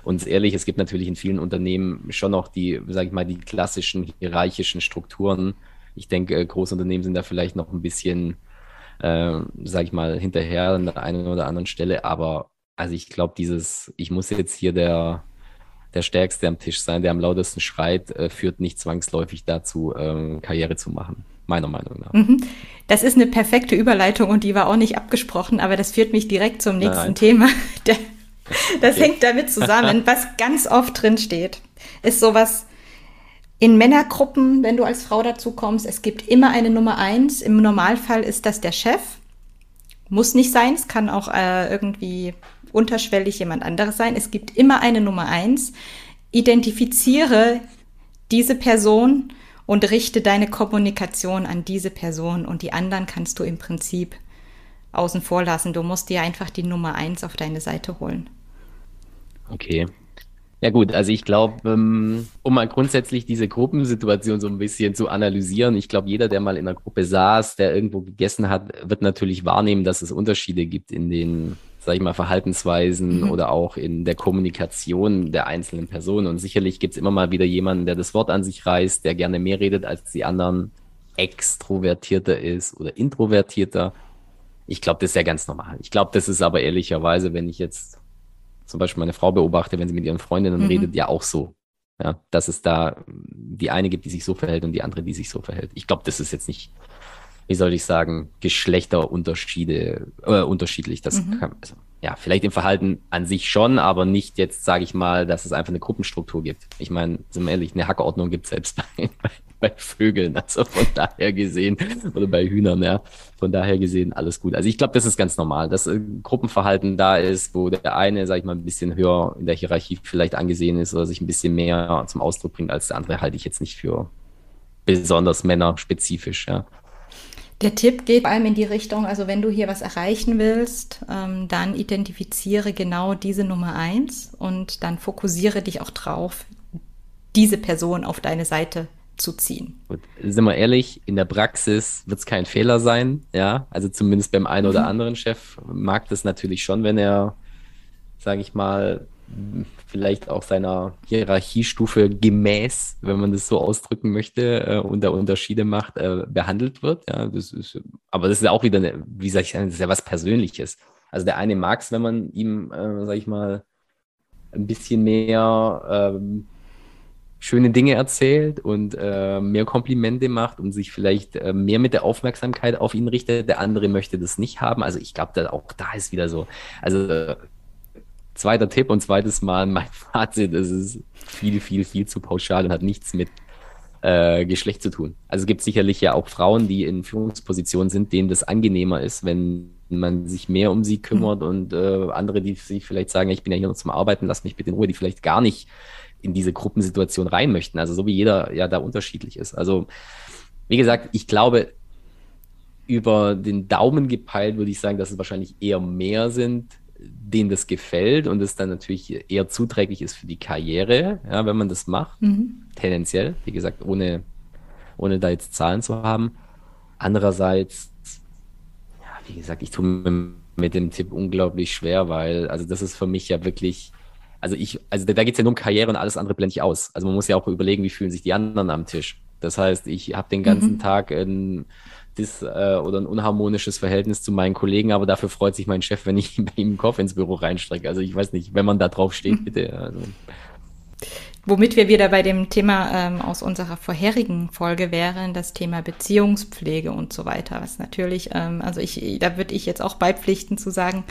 uns ehrlich, es gibt natürlich in vielen Unternehmen schon noch die, sage ich mal, die klassischen hierarchischen Strukturen. Ich denke, äh, Großunternehmen sind da vielleicht noch ein bisschen, äh, sage ich mal, hinterher an der einen oder anderen Stelle. Aber also ich glaube, dieses, ich muss jetzt hier der der Stärkste am Tisch sein, der am lautesten schreit, äh, führt nicht zwangsläufig dazu, ähm, Karriere zu machen. Meiner Meinung nach. Mhm. Das ist eine perfekte Überleitung und die war auch nicht abgesprochen, aber das führt mich direkt zum nächsten Nein. Thema. *laughs* das okay. hängt damit zusammen, *laughs* was ganz oft drin steht, ist sowas, in Männergruppen, wenn du als Frau dazu kommst, es gibt immer eine Nummer eins. Im Normalfall ist das der Chef. Muss nicht sein, es kann auch äh, irgendwie unterschwellig jemand anderes sein. Es gibt immer eine Nummer eins. Identifiziere diese Person und richte deine Kommunikation an diese Person und die anderen kannst du im Prinzip außen vor lassen. Du musst dir einfach die Nummer eins auf deine Seite holen. Okay. Ja gut, also ich glaube, ähm, um mal grundsätzlich diese Gruppensituation so ein bisschen zu analysieren, ich glaube, jeder, der mal in einer Gruppe saß, der irgendwo gegessen hat, wird natürlich wahrnehmen, dass es Unterschiede gibt in den sag ich mal, Verhaltensweisen mhm. oder auch in der Kommunikation der einzelnen Personen. Und sicherlich gibt es immer mal wieder jemanden, der das Wort an sich reißt, der gerne mehr redet als die anderen, extrovertierter ist oder introvertierter. Ich glaube, das ist ja ganz normal. Ich glaube, das ist aber ehrlicherweise, wenn ich jetzt zum Beispiel meine Frau beobachte, wenn sie mit ihren Freundinnen mhm. redet, ja auch so. Ja, dass es da die eine gibt, die sich so verhält und die andere, die sich so verhält. Ich glaube, das ist jetzt nicht wie soll ich sagen, Geschlechterunterschiede, äh, unterschiedlich. Das mhm. kann, also ja, vielleicht im Verhalten an sich schon, aber nicht jetzt, sage ich mal, dass es einfach eine Gruppenstruktur gibt. Ich meine, sind wir ehrlich, eine Hackordnung gibt es selbst bei, *laughs* bei, bei, Vögeln, also von daher gesehen, oder bei Hühnern, ja, von daher gesehen alles gut. Also ich glaube, das ist ganz normal, dass äh, Gruppenverhalten da ist, wo der eine, sage ich mal, ein bisschen höher in der Hierarchie vielleicht angesehen ist oder sich ein bisschen mehr zum Ausdruck bringt als der andere, halte ich jetzt nicht für besonders männerspezifisch, ja. Der Tipp geht vor allem in die Richtung, also wenn du hier was erreichen willst, ähm, dann identifiziere genau diese Nummer eins und dann fokussiere dich auch drauf, diese Person auf deine Seite zu ziehen. Gut. Sind wir ehrlich, in der Praxis wird es kein Fehler sein, ja. Also zumindest beim einen oder mhm. anderen Chef mag das natürlich schon, wenn er, sage ich mal, vielleicht auch seiner Hierarchiestufe gemäß, wenn man das so ausdrücken möchte, äh, da Unterschiede macht, äh, behandelt wird. Ja, das ist, aber das ist auch wieder, eine, wie soll ich das ist ja was Persönliches. Also der eine mag es, wenn man ihm, äh, sag ich mal, ein bisschen mehr ähm, schöne Dinge erzählt und äh, mehr Komplimente macht und sich vielleicht äh, mehr mit der Aufmerksamkeit auf ihn richtet. Der andere möchte das nicht haben. Also ich glaube, auch da ist wieder so. Also zweiter Tipp und zweites Mal mein *laughs* Fazit, es ist viel, viel, viel zu pauschal und hat nichts mit äh, Geschlecht zu tun. Also es gibt sicherlich ja auch Frauen, die in Führungspositionen sind, denen das angenehmer ist, wenn man sich mehr um sie kümmert mhm. und äh, andere, die sich vielleicht sagen, ich bin ja hier nur zum Arbeiten, lass mich bitte in Ruhe, die vielleicht gar nicht in diese Gruppensituation rein möchten. Also so wie jeder ja da unterschiedlich ist. Also wie gesagt, ich glaube, über den Daumen gepeilt würde ich sagen, dass es wahrscheinlich eher mehr sind, denen das gefällt und es dann natürlich eher zuträglich ist für die Karriere, ja, wenn man das macht, mhm. tendenziell, wie gesagt, ohne, ohne da jetzt Zahlen zu haben. Andererseits, ja, wie gesagt, ich tue mir mit dem Tipp unglaublich schwer, weil, also das ist für mich ja wirklich, also ich, also da, da geht es ja nur um Karriere und alles andere blende ich aus. Also man muss ja auch überlegen, wie fühlen sich die anderen am Tisch. Das heißt, ich habe den ganzen mhm. Tag ein dis, äh, oder ein unharmonisches Verhältnis zu meinen Kollegen, aber dafür freut sich mein Chef, wenn ich *laughs* bei ihm einen Kopf ins Büro reinstrecke. Also ich weiß nicht, wenn man da drauf steht, bitte. Also. Womit wir wieder bei dem Thema ähm, aus unserer vorherigen Folge wären, das Thema Beziehungspflege und so weiter. Was natürlich, ähm, also ich, da würde ich jetzt auch beipflichten zu sagen,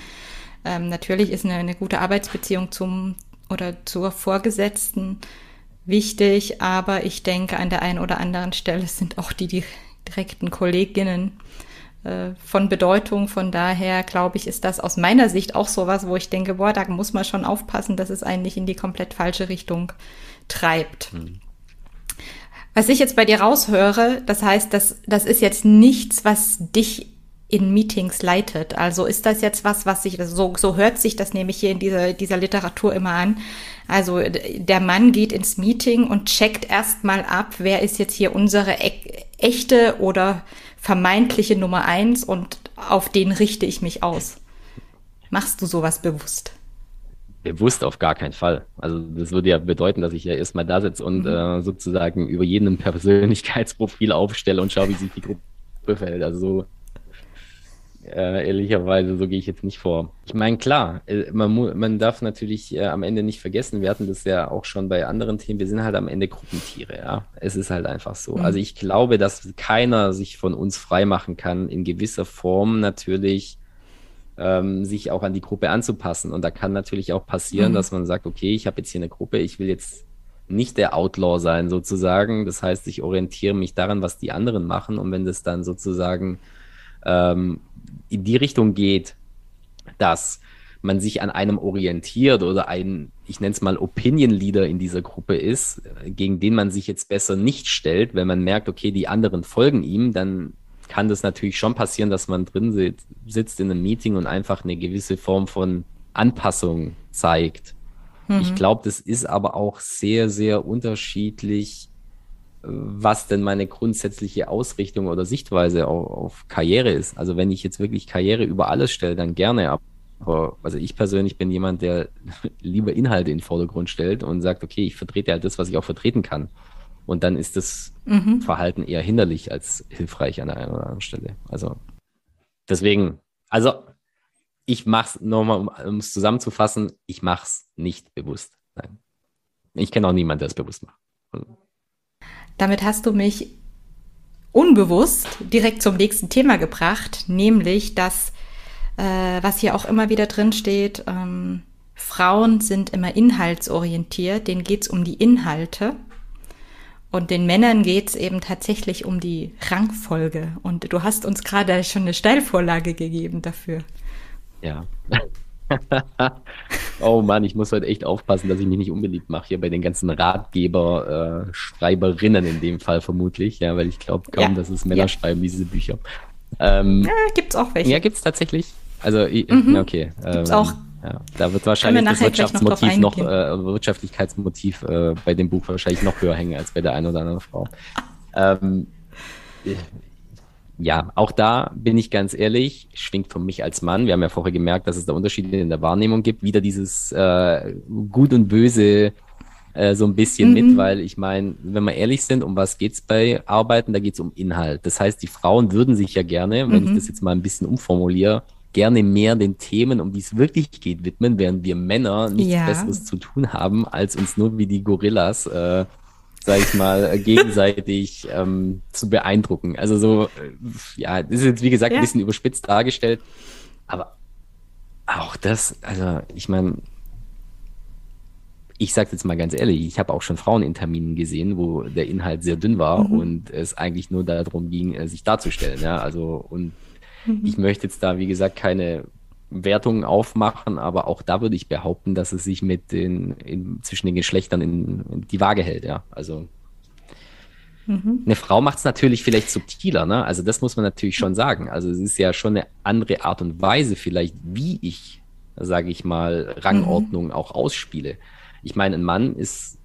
ähm, natürlich ist eine, eine gute Arbeitsbeziehung zum oder zur Vorgesetzten wichtig, aber ich denke, an der einen oder anderen Stelle sind auch die, die direkten Kolleginnen äh, von Bedeutung. Von daher glaube ich, ist das aus meiner Sicht auch sowas, wo ich denke, boah, da muss man schon aufpassen, dass es eigentlich in die komplett falsche Richtung treibt. Mhm. Was ich jetzt bei dir raushöre, das heißt, das, das ist jetzt nichts, was dich in Meetings leitet. Also ist das jetzt was, was sich, so, so hört sich das nämlich hier in dieser, dieser Literatur immer an. Also der Mann geht ins Meeting und checkt erstmal ab, wer ist jetzt hier unsere echte oder vermeintliche Nummer eins und auf den richte ich mich aus. Machst du sowas bewusst? Bewusst auf gar keinen Fall. Also das würde ja bedeuten, dass ich ja erstmal da sitze und mhm. äh, sozusagen über jeden Persönlichkeitsprofil aufstelle und schaue, wie sich die Gruppe verhält. Also so äh, ehrlicherweise, so gehe ich jetzt nicht vor. Ich meine, klar, äh, man, man darf natürlich äh, am Ende nicht vergessen, wir hatten das ja auch schon bei anderen Themen, wir sind halt am Ende Gruppentiere, ja. Es ist halt einfach so. Mhm. Also ich glaube, dass keiner sich von uns freimachen kann, in gewisser Form natürlich ähm, sich auch an die Gruppe anzupassen. Und da kann natürlich auch passieren, mhm. dass man sagt, okay, ich habe jetzt hier eine Gruppe, ich will jetzt nicht der Outlaw sein, sozusagen. Das heißt, ich orientiere mich daran, was die anderen machen. Und wenn das dann sozusagen ähm, in die Richtung geht, dass man sich an einem orientiert oder ein, ich nenne es mal Opinion Leader in dieser Gruppe ist, gegen den man sich jetzt besser nicht stellt, wenn man merkt, okay, die anderen folgen ihm, dann kann das natürlich schon passieren, dass man drin sitzt in einem Meeting und einfach eine gewisse Form von Anpassung zeigt. Mhm. Ich glaube, das ist aber auch sehr, sehr unterschiedlich was denn meine grundsätzliche Ausrichtung oder Sichtweise auf, auf, Karriere ist. Also wenn ich jetzt wirklich Karriere über alles stelle, dann gerne. Aber also ich persönlich bin jemand, der *laughs* lieber Inhalte in den Vordergrund stellt und sagt, okay, ich vertrete halt das, was ich auch vertreten kann. Und dann ist das mhm. Verhalten eher hinderlich als hilfreich an der einen oder anderen Stelle. Also deswegen, also ich mache es nochmal, um es zusammenzufassen, ich mache es nicht bewusst. Nein. Ich kenne auch niemanden, der es bewusst macht. Damit hast du mich unbewusst direkt zum nächsten Thema gebracht, nämlich dass äh, was hier auch immer wieder drin steht, ähm, Frauen sind immer inhaltsorientiert, denen geht's um die Inhalte. Und den Männern geht's eben tatsächlich um die Rangfolge. Und du hast uns gerade schon eine Steilvorlage gegeben dafür. Ja. *laughs* oh Mann, ich muss heute echt aufpassen, dass ich mich nicht unbeliebt mache hier bei den ganzen Ratgeber, äh, Schreiberinnen in dem Fall vermutlich, ja, weil ich glaube kaum, ja. dass es Männer ja. schreiben diese Bücher. Ähm, ja, gibt's auch welche. Ja, gibt's tatsächlich. Also, mhm. okay. Gibt's ähm, auch. Ja, da wird wahrscheinlich das Wirtschaftsmotiv noch, noch äh, Wirtschaftlichkeitsmotiv äh, bei dem Buch wahrscheinlich noch höher hängen als bei der einen oder anderen Frau. Ähm, ja, auch da bin ich ganz ehrlich, schwingt für mich als Mann. Wir haben ja vorher gemerkt, dass es da Unterschiede in der Wahrnehmung gibt. Wieder dieses äh, Gut und Böse äh, so ein bisschen mhm. mit, weil ich meine, wenn wir ehrlich sind, um was geht's bei Arbeiten? Da geht's um Inhalt. Das heißt, die Frauen würden sich ja gerne, wenn mhm. ich das jetzt mal ein bisschen umformuliere, gerne mehr den Themen, um die es wirklich geht, widmen, während wir Männer nichts ja. Besseres zu tun haben, als uns nur wie die Gorillas äh, sag ich mal, gegenseitig ähm, zu beeindrucken. Also so, äh, ja, das ist jetzt wie gesagt ja. ein bisschen überspitzt dargestellt, aber auch das, also ich meine, ich sage jetzt mal ganz ehrlich, ich habe auch schon Frauen in Terminen gesehen, wo der Inhalt sehr dünn war mhm. und es eigentlich nur darum ging, äh, sich darzustellen. Ja, also und mhm. ich möchte jetzt da, wie gesagt, keine Wertungen aufmachen, aber auch da würde ich behaupten, dass es sich mit den in, zwischen den Geschlechtern in, in, die Waage hält, ja. Also mhm. eine Frau macht es natürlich vielleicht subtiler, ne? Also das muss man natürlich schon sagen. Also es ist ja schon eine andere Art und Weise, vielleicht, wie ich, sage ich mal, Rangordnung mhm. auch ausspiele. Ich meine, ein Mann ist,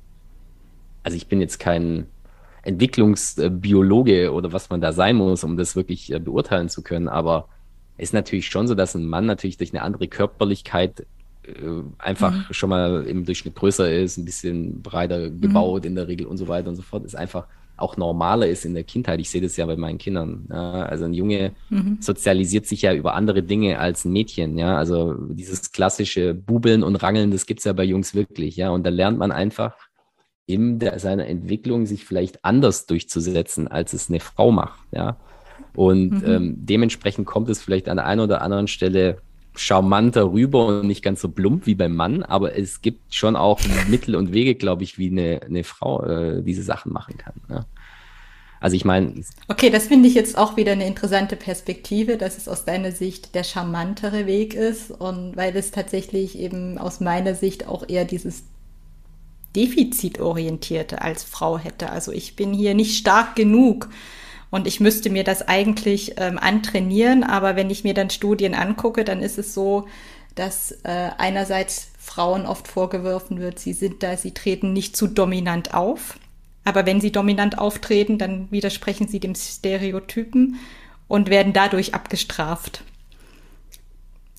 also ich bin jetzt kein Entwicklungsbiologe oder was man da sein muss, um das wirklich äh, beurteilen zu können, aber ist natürlich schon so, dass ein Mann natürlich durch eine andere Körperlichkeit äh, einfach mhm. schon mal im Durchschnitt größer ist, ein bisschen breiter mhm. gebaut mhm. in der Regel und so weiter und so fort, ist einfach auch normaler ist in der Kindheit. Ich sehe das ja bei meinen Kindern. Ja, also ein Junge mhm. sozialisiert sich ja über andere Dinge als ein Mädchen. Ja, also dieses klassische Bubeln und Rangeln, das gibt's ja bei Jungs wirklich. Ja, und da lernt man einfach in der, seiner Entwicklung sich vielleicht anders durchzusetzen, als es eine Frau macht. Ja, und mhm. ähm, dementsprechend kommt es vielleicht an der einen oder anderen Stelle charmanter rüber und nicht ganz so plump wie beim Mann, aber es gibt schon auch Mittel und Wege, glaube ich, wie eine, eine Frau äh, diese Sachen machen kann. Ja. Also ich meine. Okay, das finde ich jetzt auch wieder eine interessante Perspektive, dass es aus deiner Sicht der charmantere Weg ist und weil es tatsächlich eben aus meiner Sicht auch eher dieses Defizitorientierte als Frau hätte. Also ich bin hier nicht stark genug und ich müsste mir das eigentlich ähm, antrainieren, aber wenn ich mir dann Studien angucke, dann ist es so, dass äh, einerseits Frauen oft vorgeworfen wird, sie sind da, sie treten nicht zu dominant auf. Aber wenn sie dominant auftreten, dann widersprechen sie dem Stereotypen und werden dadurch abgestraft.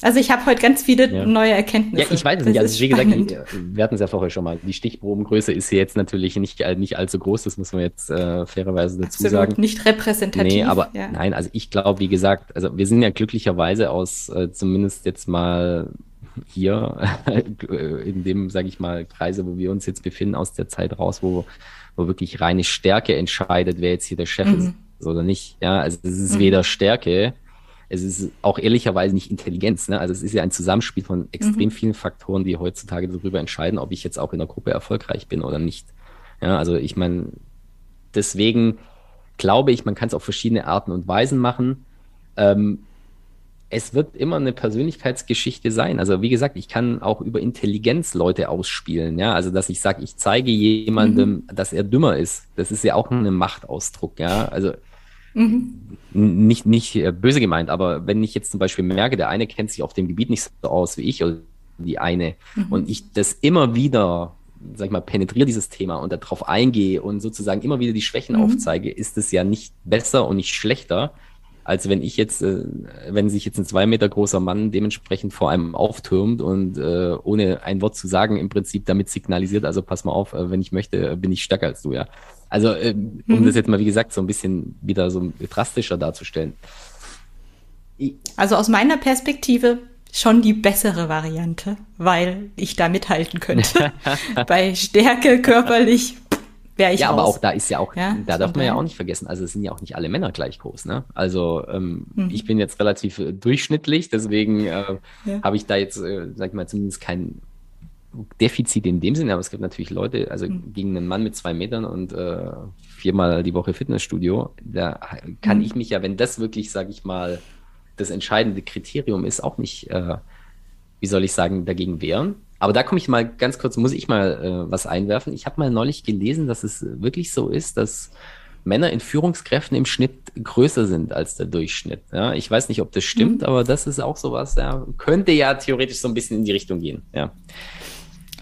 Also ich habe heute ganz viele ja. neue Erkenntnisse. Ja, ich weiß es nicht. Also wie spannend. gesagt, wir hatten es ja vorher schon mal. Die Stichprobengröße ist hier jetzt natürlich nicht, nicht allzu groß, das muss man jetzt äh, fairerweise dazu Absolut sagen. Nicht repräsentativ. Nee, aber ja. nein, also ich glaube, wie gesagt, also wir sind ja glücklicherweise aus äh, zumindest jetzt mal hier *laughs* in dem, sage ich mal, Kreise, wo wir uns jetzt befinden, aus der Zeit raus, wo, wo wirklich reine Stärke entscheidet, wer jetzt hier der Chef mhm. ist oder nicht. Ja, also es ist mhm. weder Stärke es ist auch ehrlicherweise nicht Intelligenz. Ne? Also es ist ja ein Zusammenspiel von extrem mhm. vielen Faktoren, die heutzutage darüber entscheiden, ob ich jetzt auch in der Gruppe erfolgreich bin oder nicht. Ja, also ich meine, deswegen glaube ich, man kann es auf verschiedene Arten und Weisen machen. Ähm, es wird immer eine Persönlichkeitsgeschichte sein. Also wie gesagt, ich kann auch über Intelligenz Leute ausspielen. Ja, also dass ich sage, ich zeige jemandem, mhm. dass er dümmer ist. Das ist ja auch ein Machtausdruck. Ja, also Mhm. Nicht, nicht äh, böse gemeint, aber wenn ich jetzt zum Beispiel merke, der eine kennt sich auf dem Gebiet nicht so aus wie ich oder die eine mhm. und ich das immer wieder, sag ich mal, penetriere dieses Thema und darauf eingehe und sozusagen immer wieder die Schwächen mhm. aufzeige, ist es ja nicht besser und nicht schlechter, als wenn ich jetzt, äh, wenn sich jetzt ein zwei Meter großer Mann dementsprechend vor einem auftürmt und äh, ohne ein Wort zu sagen im Prinzip damit signalisiert, also pass mal auf, äh, wenn ich möchte, bin ich stärker als du, ja. Also, äh, um mhm. das jetzt mal, wie gesagt, so ein bisschen wieder so drastischer darzustellen. Also aus meiner Perspektive schon die bessere Variante, weil ich da mithalten könnte. *laughs* Bei Stärke körperlich wäre ich Ja, raus. aber auch da ist ja auch, Ja, da darf man ja auch nicht vergessen, also es sind ja auch nicht alle Männer gleich groß, ne? Also ähm, ich bin jetzt relativ äh, durchschnittlich, deswegen äh, Ja. habe ich da jetzt, äh, sag ich mal, zumindest kein Defizit in dem Sinne, aber es gibt natürlich Leute, also gegen einen Mann mit zwei Metern und äh, viermal die Woche Fitnessstudio, da kann ich mich ja, wenn das wirklich, sag ich mal, das entscheidende Kriterium ist, auch nicht, äh, wie soll ich sagen, dagegen wehren. Aber da komme ich mal ganz kurz, muss ich mal äh, was einwerfen. Ich habe mal neulich gelesen, dass es wirklich so ist, dass Männer in Führungskräften im Schnitt größer sind als der Durchschnitt. Ja, ich weiß nicht, ob das stimmt, aber das ist auch sowas, ja, könnte ja theoretisch so ein bisschen in die Richtung gehen. Ja.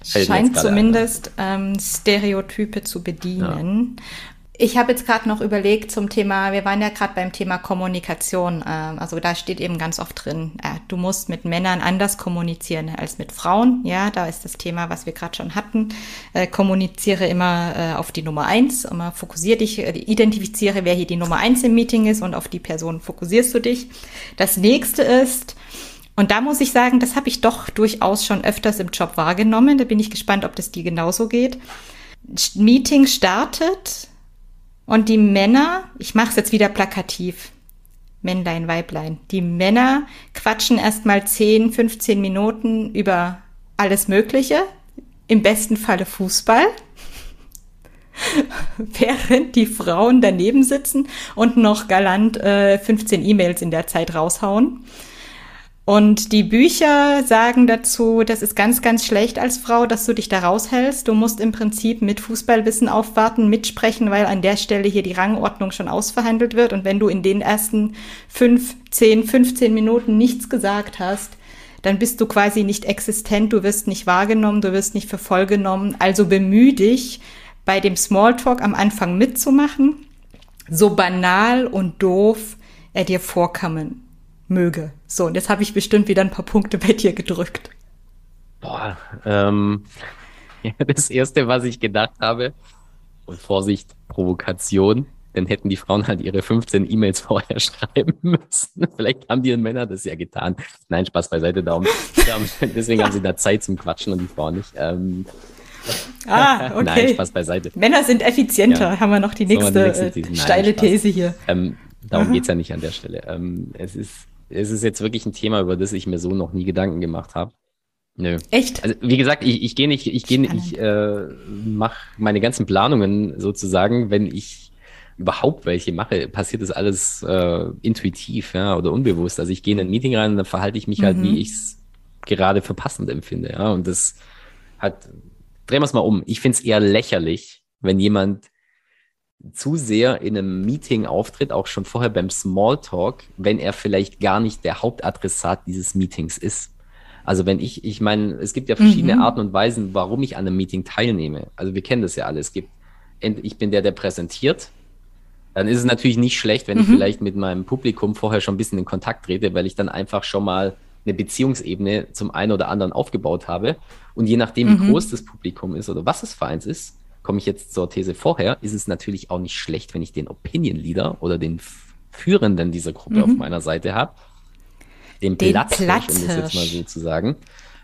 Scheint gerade zumindest ähm, Stereotype zu bedienen. Ich habe jetzt gerade noch überlegt zum Thema, wir waren ja gerade beim Thema Kommunikation. Ähm, also da steht eben ganz oft drin, äh, du musst mit Männern anders kommunizieren als mit Frauen. Ja, da ist das Thema, was wir gerade schon hatten. Äh, kommuniziere immer äh, auf die Nummer eins, immer fokussiere dich, äh, identifiziere, wer hier die Nummer eins im Meeting ist und auf die Person fokussierst du dich. Das nächste ist, und da muss ich sagen, das habe ich doch durchaus schon öfters im Job wahrgenommen. Da bin ich gespannt, ob das dir genauso geht. Meeting startet und die Männer, ich mache es jetzt wieder plakativ, Männlein, Weiblein, die Männer quatschen erstmal 10, 15 Minuten über alles Mögliche, im besten Falle Fußball, *laughs* während die Frauen daneben sitzen und noch galant äh, 15 E-Mails in der Zeit raushauen. Und die Bücher sagen dazu, das ist ganz, ganz schlecht als Frau, dass du dich da raushältst. Du musst im Prinzip mit Fußballwissen aufwarten, mitsprechen, weil an der Stelle hier die Rangordnung schon ausverhandelt wird. Und wenn du in den ersten fünf, zehn, 15 Minuten nichts gesagt hast, dann bist du quasi nicht existent, du wirst nicht wahrgenommen, du wirst nicht für voll genommen. Also bemühe dich, bei dem Smalltalk am Anfang mitzumachen, so banal und doof er dir vorkommen möge. So, und jetzt habe ich bestimmt wieder ein paar Punkte bei dir gedrückt. Boah, ähm, *laughs* ja, das erste, was ich gedacht habe, und Vorsicht, Provokation, dann hätten die Frauen halt ihre 15 E-Mails *laughs* vorher schreiben müssen. Vielleicht haben die Männer das ja getan. Nein, Spaß beiseite, darum *laughs* deswegen haben sie da Zeit zum Quatschen und die Frauen nicht. Ähm, Ah, okay. Nein, Spaß beiseite. Männer sind effizienter, Ja. haben wir noch die nächste, die nächste äh? Nein, steile Spaß. These hier. Ähm, darum geht's ja nicht an der Stelle. Ähm, es, ist, es ist jetzt wirklich ein Thema, über das ich mir so noch nie Gedanken gemacht habe. Nö. Echt? Also wie gesagt, ich, ich gehe nicht, ich gehe nicht, ich äh, mache meine ganzen Planungen sozusagen, wenn ich überhaupt welche mache, passiert das alles äh, intuitiv, ja, oder unbewusst. Also ich gehe in ein Meeting rein und dann verhalte ich mich halt, Mhm. wie ich es gerade für passend empfinde, ja. Und das hat, drehen wir es mal um. Ich finde es eher lächerlich, wenn jemand zu sehr in einem Meeting auftritt, auch schon vorher beim Smalltalk, wenn er vielleicht gar nicht der Hauptadressat dieses Meetings ist. Also wenn ich, ich meine, es gibt ja verschiedene Mhm. Arten und Weisen, warum ich an einem Meeting teilnehme. Also wir kennen das ja alle. Es gibt, ich bin der, der präsentiert. Dann ist es natürlich nicht schlecht, wenn ich vielleicht mit meinem Publikum vorher schon ein bisschen in Kontakt trete, weil ich dann einfach schon mal eine Beziehungsebene zum einen oder anderen aufgebaut habe. Und je nachdem, wie groß das Publikum ist oder was es für eins ist, komme ich jetzt zur These vorher, ist es natürlich auch nicht schlecht, wenn ich den Opinion Leader oder den Führenden dieser Gruppe auf meiner Seite habe. Den, Den Platzhirsch, um das jetzt mal so zu sagen.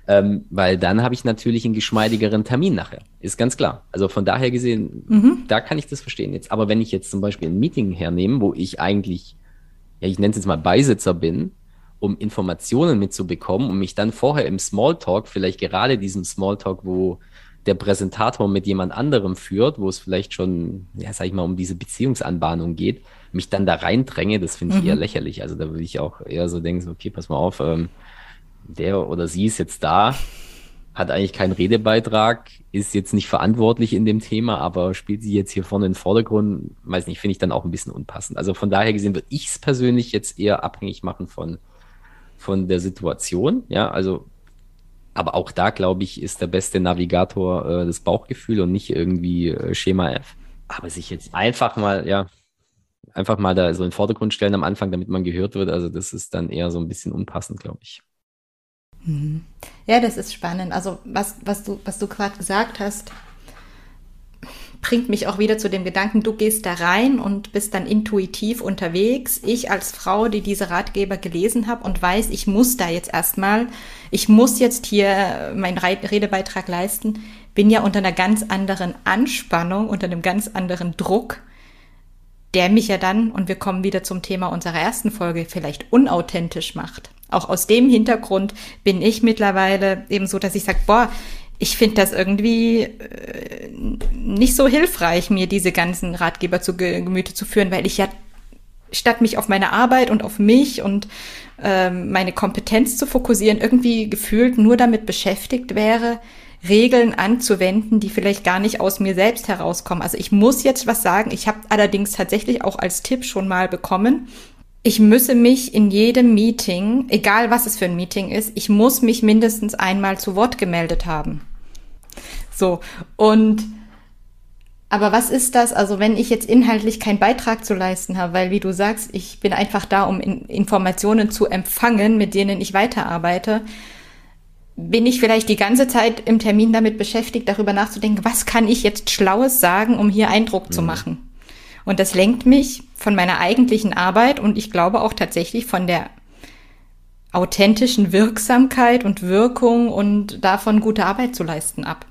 Ähm, weil dann habe ich natürlich einen geschmeidigeren Termin nachher. Ist ganz klar. Also von daher gesehen, da kann ich das verstehen jetzt. Aber wenn ich jetzt zum Beispiel ein Meeting hernehme, wo ich eigentlich, ja, ich nenne es jetzt mal Beisitzer bin, um Informationen mitzubekommen und mich dann vorher im Smalltalk, vielleicht gerade diesem Smalltalk, wo der Präsentator mit jemand anderem führt, wo es vielleicht schon, ja, sag ich mal, um diese Beziehungsanbahnung geht, mich dann da reindränge, das finde ich eher lächerlich. Also da würde ich auch eher so denken, so, okay, pass mal auf, ähm, der oder sie ist jetzt da, hat eigentlich keinen Redebeitrag, ist jetzt nicht verantwortlich in dem Thema, aber spielt sie jetzt hier vorne in den Vordergrund, weiß nicht, finde ich dann auch ein bisschen unpassend. Also von daher gesehen würde ich es persönlich jetzt eher abhängig machen von, von der Situation, ja, also aber auch da, glaube ich, ist der beste Navigator äh, das Bauchgefühl und nicht irgendwie äh, Schema F. Aber sich jetzt einfach mal, ja, einfach mal da so in den Vordergrund stellen am Anfang, damit man gehört wird, also das ist dann eher so ein bisschen unpassend, glaube ich. Ja, das ist spannend. Also was, was du, was du gerade gesagt hast, bringt mich auch wieder zu dem Gedanken, du gehst da rein und bist dann intuitiv unterwegs. Ich als Frau, die diese Ratgeber gelesen habe und weiß, ich muss da jetzt erstmal, ich muss jetzt hier meinen Re- Redebeitrag leisten, bin ja unter einer ganz anderen Anspannung, unter einem ganz anderen Druck, der mich ja dann, und wir kommen wieder zum Thema unserer ersten Folge, vielleicht unauthentisch macht. Auch aus dem Hintergrund bin ich mittlerweile eben so, dass ich sage, boah, ich finde das irgendwie äh, nicht so hilfreich, mir diese ganzen Ratgeber zu Gemüte zu führen, weil ich ja statt mich auf meine Arbeit und auf mich und ähm, meine Kompetenz zu fokussieren, irgendwie gefühlt nur damit beschäftigt wäre, Regeln anzuwenden, die vielleicht gar nicht aus mir selbst herauskommen. Also ich muss jetzt was sagen. Ich habe allerdings tatsächlich auch als Tipp schon mal bekommen, ich müsse mich in jedem Meeting, egal was es für ein Meeting ist, ich muss mich mindestens einmal zu Wort gemeldet haben. So, und aber was ist das? Also wenn ich jetzt inhaltlich keinen Beitrag zu leisten habe, weil wie du sagst, ich bin einfach da, um in Informationen zu empfangen, mit denen ich weiterarbeite, bin ich vielleicht die ganze Zeit im Termin damit beschäftigt, darüber nachzudenken, was kann ich jetzt Schlaues sagen, um hier Eindruck mhm. zu machen. Und das lenkt mich von meiner eigentlichen Arbeit und ich glaube auch tatsächlich von der authentischen Wirksamkeit und Wirkung und davon gute Arbeit zu leisten ab,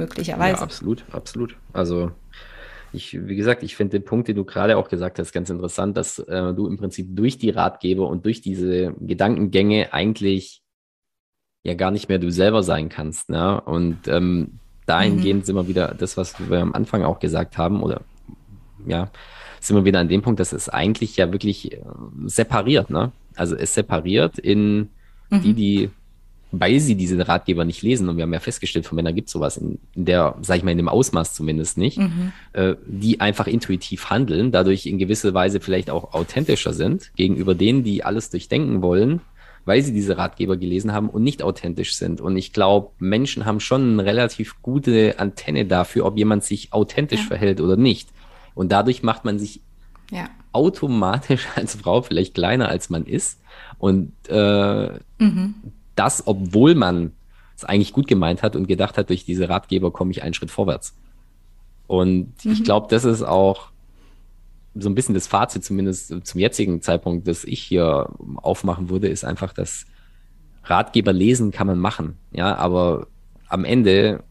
möglicherweise. Ja, absolut, absolut. Also ich, wie gesagt, ich finde den Punkt, den du gerade auch gesagt hast, ganz interessant, dass äh, du im Prinzip durch die Ratgeber und durch diese Gedankengänge eigentlich ja gar nicht mehr du selber sein kannst. Ne? Und ähm, dahingehend mhm. sind wir wieder das, was wir am Anfang auch gesagt haben, oder ja, sind wir wieder an dem Punkt, dass es eigentlich ja wirklich äh, separiert, ne? Also es separiert in mhm. die, die, weil sie diese Ratgeber nicht lesen, und wir haben ja festgestellt, von Männern gibt es sowas in, der, sag ich mal, in dem Ausmaß zumindest nicht, mhm. äh, die einfach intuitiv handeln, dadurch in gewisser Weise vielleicht auch authentischer sind gegenüber denen, die alles durchdenken wollen, weil sie diese Ratgeber gelesen haben und nicht authentisch sind. Und ich glaube, Menschen haben schon eine relativ gute Antenne dafür, ob jemand sich authentisch ja. verhält oder nicht. Und dadurch macht man sich ja. automatisch *laughs* als Frau vielleicht kleiner, als man ist. Und äh, mhm. Das, obwohl man es eigentlich gut gemeint hat und gedacht hat, durch diese Ratgeber komme ich einen Schritt vorwärts. Und mhm. ich glaube, das ist auch so ein bisschen das Fazit, zumindest zum jetzigen Zeitpunkt, das ich hier aufmachen würde, ist einfach, dass Ratgeber lesen kann man machen. Ja, aber am Ende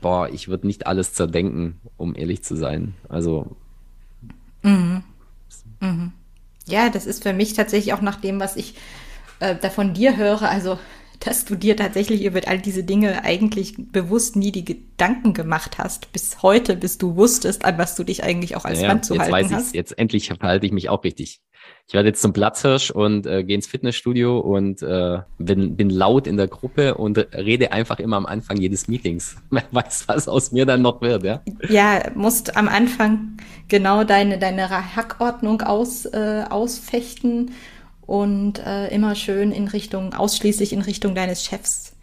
boah, ich würde nicht alles zerdenken, um ehrlich zu sein. Also. Mhm. Mhm. Ja, das ist für mich tatsächlich auch nach dem, was ich äh, da von dir höre, also dass du dir tatsächlich über all diese Dinge eigentlich bewusst nie die Gedanken gemacht hast, bis heute, bis du wusstest, an was du dich eigentlich auch als ja, Mann zu jetzt halten weiß hast. Jetzt endlich verhalte ich mich auch richtig ich werde jetzt zum Platzhirsch und äh, gehe ins Fitnessstudio und äh, bin, bin laut in der Gruppe und rede einfach immer am Anfang jedes Meetings. *laughs* Wer weiß, was aus mir dann noch wird, ja? Ja, musst am Anfang genau deine, deine Hackordnung aus, äh, ausfechten und äh, immer schön in Richtung, ausschließlich in Richtung deines Chefs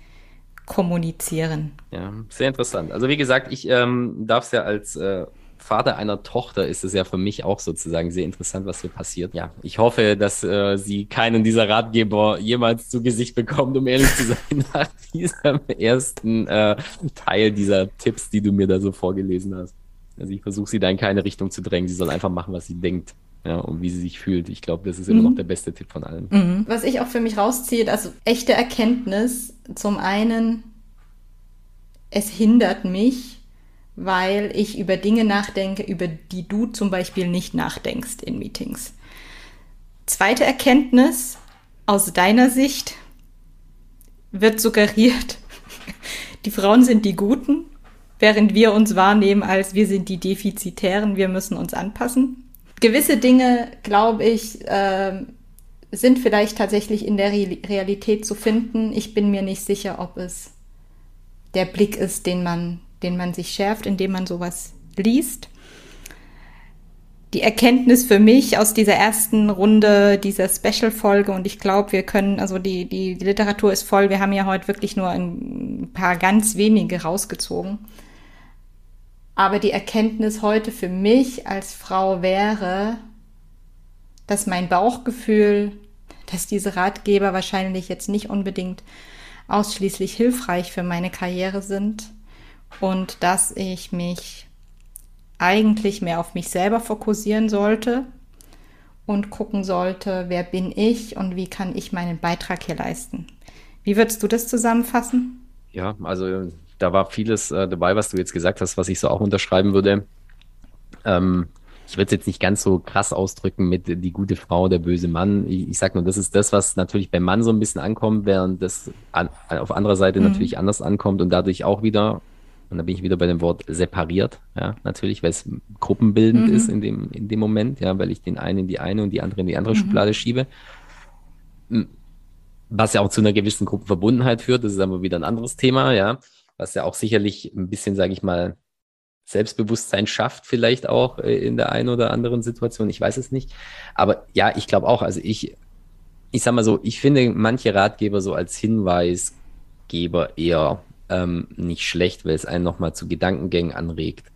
kommunizieren. Ja, sehr interessant. Also wie gesagt, ich ähm, darf es ja als äh, Vater einer Tochter ist es ja für mich auch sozusagen sehr interessant, was hier passiert. Ja, ich hoffe, dass äh, sie keinen dieser Ratgeber jemals zu Gesicht bekommt, um ehrlich zu sein, *laughs* nach diesem ersten äh, Teil dieser Tipps, die du mir da so vorgelesen hast. Also ich versuche sie da in keine Richtung zu drängen. Sie soll einfach machen, was sie denkt. Ja, und wie sie sich fühlt. Ich glaube, das ist immer mhm. noch der beste Tipp von allen. Mhm. Was ich auch für mich rausziehe, also echte Erkenntnis. Zum einen, es hindert mich, weil ich über Dinge nachdenke, über die du zum Beispiel nicht nachdenkst in Meetings. Zweite Erkenntnis aus deiner Sicht wird suggeriert, *laughs* die Frauen sind die Guten, während wir uns wahrnehmen als wir sind die Defizitären, wir müssen uns anpassen. Gewisse Dinge, glaube ich, äh, sind vielleicht tatsächlich in der Realität zu finden. Ich bin mir nicht sicher, ob es der Blick ist, den man den man sich schärft, indem man sowas liest. Die Erkenntnis für mich aus dieser ersten Runde dieser Special-Folge und ich glaube, wir können, also die, die, die Literatur ist voll, wir haben ja heute wirklich nur ein paar ganz wenige rausgezogen. Aber die Erkenntnis heute für mich als Frau wäre, dass mein Bauchgefühl, dass diese Ratgeber wahrscheinlich jetzt nicht unbedingt ausschließlich hilfreich für meine Karriere sind, und dass ich mich eigentlich mehr auf mich selber fokussieren sollte und gucken sollte, wer bin ich und wie kann ich meinen Beitrag hier leisten. Wie würdest du das zusammenfassen? Ja, also da war vieles äh, dabei, was du jetzt gesagt hast, was ich so auch unterschreiben würde. Ähm, ich würde es jetzt nicht ganz so krass ausdrücken mit die gute Frau, der böse Mann. Ich, ich sage nur, das ist das, was natürlich beim Mann so ein bisschen ankommt, während das an, auf anderer Seite mhm. natürlich anders ankommt und dadurch auch wieder, und da bin ich wieder bei dem Wort separiert, ja, natürlich, weil es gruppenbildend mhm. ist in dem, in dem Moment, ja, weil ich den einen in die eine und die andere in die andere mhm. Schublade schiebe. Was ja auch zu einer gewissen Gruppenverbundenheit führt, das ist aber wieder ein anderes Thema, ja, was ja auch sicherlich ein bisschen, sage ich mal, Selbstbewusstsein schafft, vielleicht auch äh, in der einen oder anderen Situation. Ich weiß es nicht. Aber ja, ich glaube auch, also ich, ich sag mal so, ich finde manche Ratgeber so als Hinweisgeber eher ähm, nicht schlecht, weil es einen nochmal zu Gedankengängen anregt.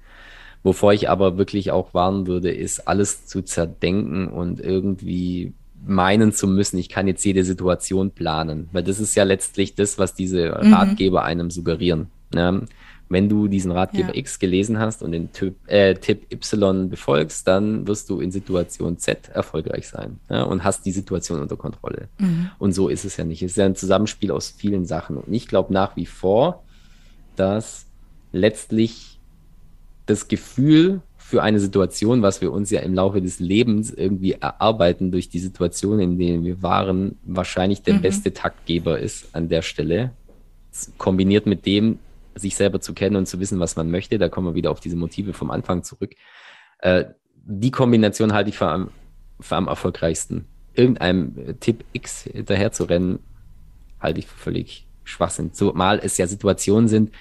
Wovor ich aber wirklich auch warnen würde, ist alles zu zerdenken und irgendwie meinen zu müssen, ich kann jetzt jede Situation planen. Weil das ist ja letztlich das, was diese mhm. Ratgeber einem suggerieren. Ne? wenn du diesen Ratgeber ja. X gelesen hast und den Typ, äh, Tipp Y befolgst, dann wirst du in Situation Z erfolgreich sein ja, und hast die Situation unter Kontrolle. Mhm. Und so ist es ja nicht. Es ist ja ein Zusammenspiel aus vielen Sachen. Und ich glaube nach wie vor, dass letztlich das Gefühl für eine Situation, was wir uns ja im Laufe des Lebens irgendwie erarbeiten durch die Situation, in denen wir waren, wahrscheinlich der mhm. beste Taktgeber ist an der Stelle. Kombiniert mit dem, sich selber zu kennen und zu wissen, was man möchte. Da kommen wir wieder auf diese Motive vom Anfang zurück. Äh, die Kombination halte ich für am, für am erfolgreichsten. Irgendeinem Tipp X hinterher zu rennen, halte ich für völlig Schwachsinn. Zumal es ja Situationen sind,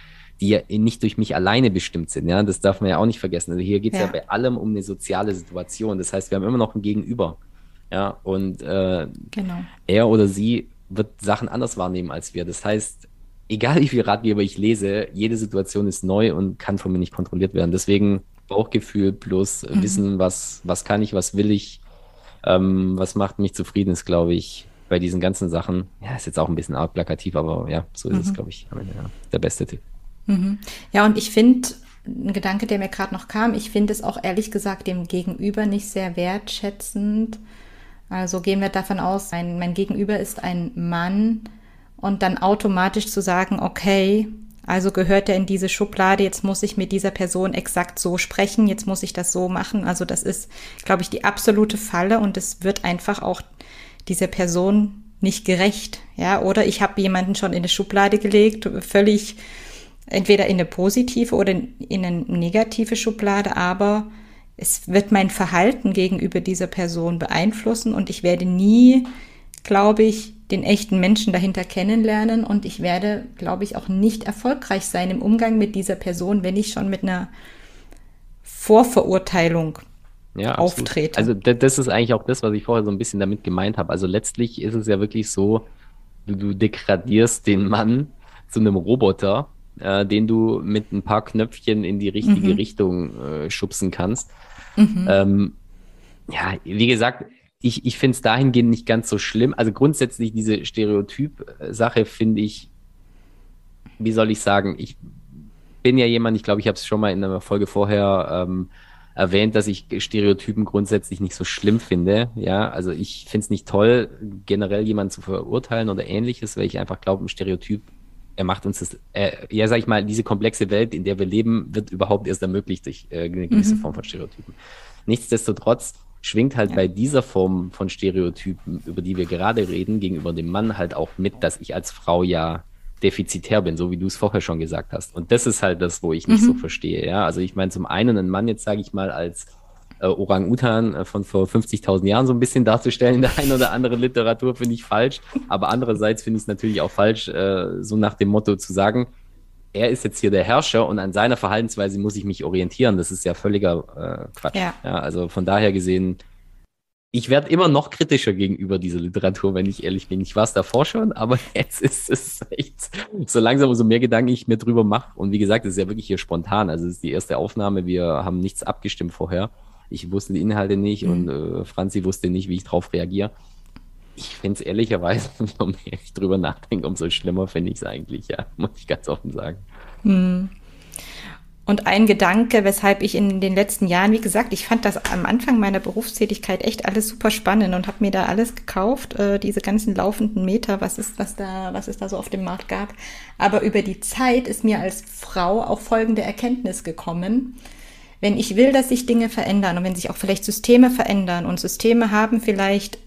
die ja nicht durch mich alleine bestimmt sind. Ja, das darf man ja auch nicht vergessen. Also hier geht es ja. ja. bei allem um eine soziale Situation. Das heißt, wir haben immer noch ein Gegenüber. Ja, und äh, genau. er oder sie wird Sachen anders wahrnehmen als wir. Das heißt, egal wie viel Ratgeber ich lese, jede Situation ist neu und kann von mir nicht kontrolliert werden. Deswegen Bauchgefühl plus mhm. Wissen, was, was kann ich, was will ich, ähm, was macht mich zufrieden, ist, glaube ich, bei diesen ganzen Sachen, ja, ist jetzt auch ein bisschen arg plakativ, aber ja, so ist mhm. es, glaube ich, der beste Tipp. Mhm. Ja, und ich finde, ein Gedanke, der mir gerade noch kam, ich finde es auch ehrlich gesagt dem Gegenüber nicht sehr wertschätzend. Also gehen wir davon aus, mein, mein Gegenüber ist ein Mann, und dann automatisch zu sagen, okay, also gehört er in diese Schublade, jetzt muss ich mit dieser Person exakt so sprechen, jetzt muss ich das so machen. Also das ist, glaube ich, die absolute Falle und es wird einfach auch dieser Person nicht gerecht. Ja, oder ich habe jemanden schon in eine Schublade gelegt, völlig entweder in eine positive oder in eine negative Schublade, aber es wird mein Verhalten gegenüber dieser Person beeinflussen und ich werde nie, glaube ich, den echten Menschen dahinter kennenlernen und ich werde, glaube ich, auch nicht erfolgreich sein im Umgang mit dieser Person, wenn ich schon mit einer Vorverurteilung ja, auftrete. Also das ist eigentlich auch das, was ich vorher so ein bisschen damit gemeint habe. Also letztlich ist es ja wirklich so, du, du degradierst den Mann zu einem Roboter, äh, den du mit ein paar Knöpfchen in die richtige mhm. Richtung äh, schubsen kannst. Mhm. Ähm, ja, wie gesagt, ich, ich finde es dahingehend nicht ganz so schlimm. Also grundsätzlich diese Stereotyp-Sache finde ich, wie soll ich sagen, ich bin ja jemand, ich glaube, ich habe es schon mal in einer Folge vorher ähm, erwähnt, dass ich Stereotypen grundsätzlich nicht so schlimm finde. Ja, also ich finde es nicht toll, generell jemanden zu verurteilen oder ähnliches, weil ich einfach glaube, ein Stereotyp, er macht uns das, äh, ja, sag ich mal, diese komplexe Welt, in der wir leben, wird überhaupt erst ermöglicht durch äh, eine gewisse mhm. Form von Stereotypen. Nichtsdestotrotz schwingt halt ja. bei dieser Form von Stereotypen, über die wir gerade reden, gegenüber dem Mann halt auch mit, dass ich als Frau ja defizitär bin, so wie du es vorher schon gesagt hast. Und das ist halt das, wo ich nicht mhm. so verstehe. Ja, also ich meine, zum einen ein Mann jetzt sage ich mal als äh, Orang-Utan äh, von vor 50.000 Jahren so ein bisschen darzustellen in *laughs* der einen oder anderen Literatur finde ich falsch. Aber andererseits finde ich es natürlich auch falsch, äh, so nach dem Motto zu sagen, er ist jetzt hier der Herrscher und an seiner Verhaltensweise muss ich mich orientieren. Das ist ja völliger äh, Quatsch. Ja. ja. also von daher gesehen, ich werde immer noch kritischer gegenüber dieser Literatur, wenn ich ehrlich bin. Ich war es davor schon, aber *laughs* jetzt ist es echt so langsam, umso mehr Gedanken ich mir drüber mache. Und wie gesagt, es ist ja wirklich hier spontan. Also es ist die erste Aufnahme. Wir haben nichts abgestimmt vorher. Ich wusste die Inhalte nicht mhm. und äh, Franzi wusste nicht, wie ich drauf reagiere ich finde es ehrlicherweise, *laughs* umso mehr ich drüber nachdenke, umso schlimmer finde ich es eigentlich, ja, *laughs* muss ich ganz offen sagen. Hm. Und ein Gedanke, weshalb ich in den letzten Jahren, wie gesagt, ich fand das am Anfang meiner Berufstätigkeit echt alles super spannend und habe mir da alles gekauft, äh, diese ganzen laufenden Meter, was ist, was da, was es da so auf dem Markt gab. Aber über die Zeit ist mir als Frau auch folgende Erkenntnis gekommen. Wenn ich will, dass sich Dinge verändern und wenn sich auch vielleicht Systeme verändern und Systeme haben vielleicht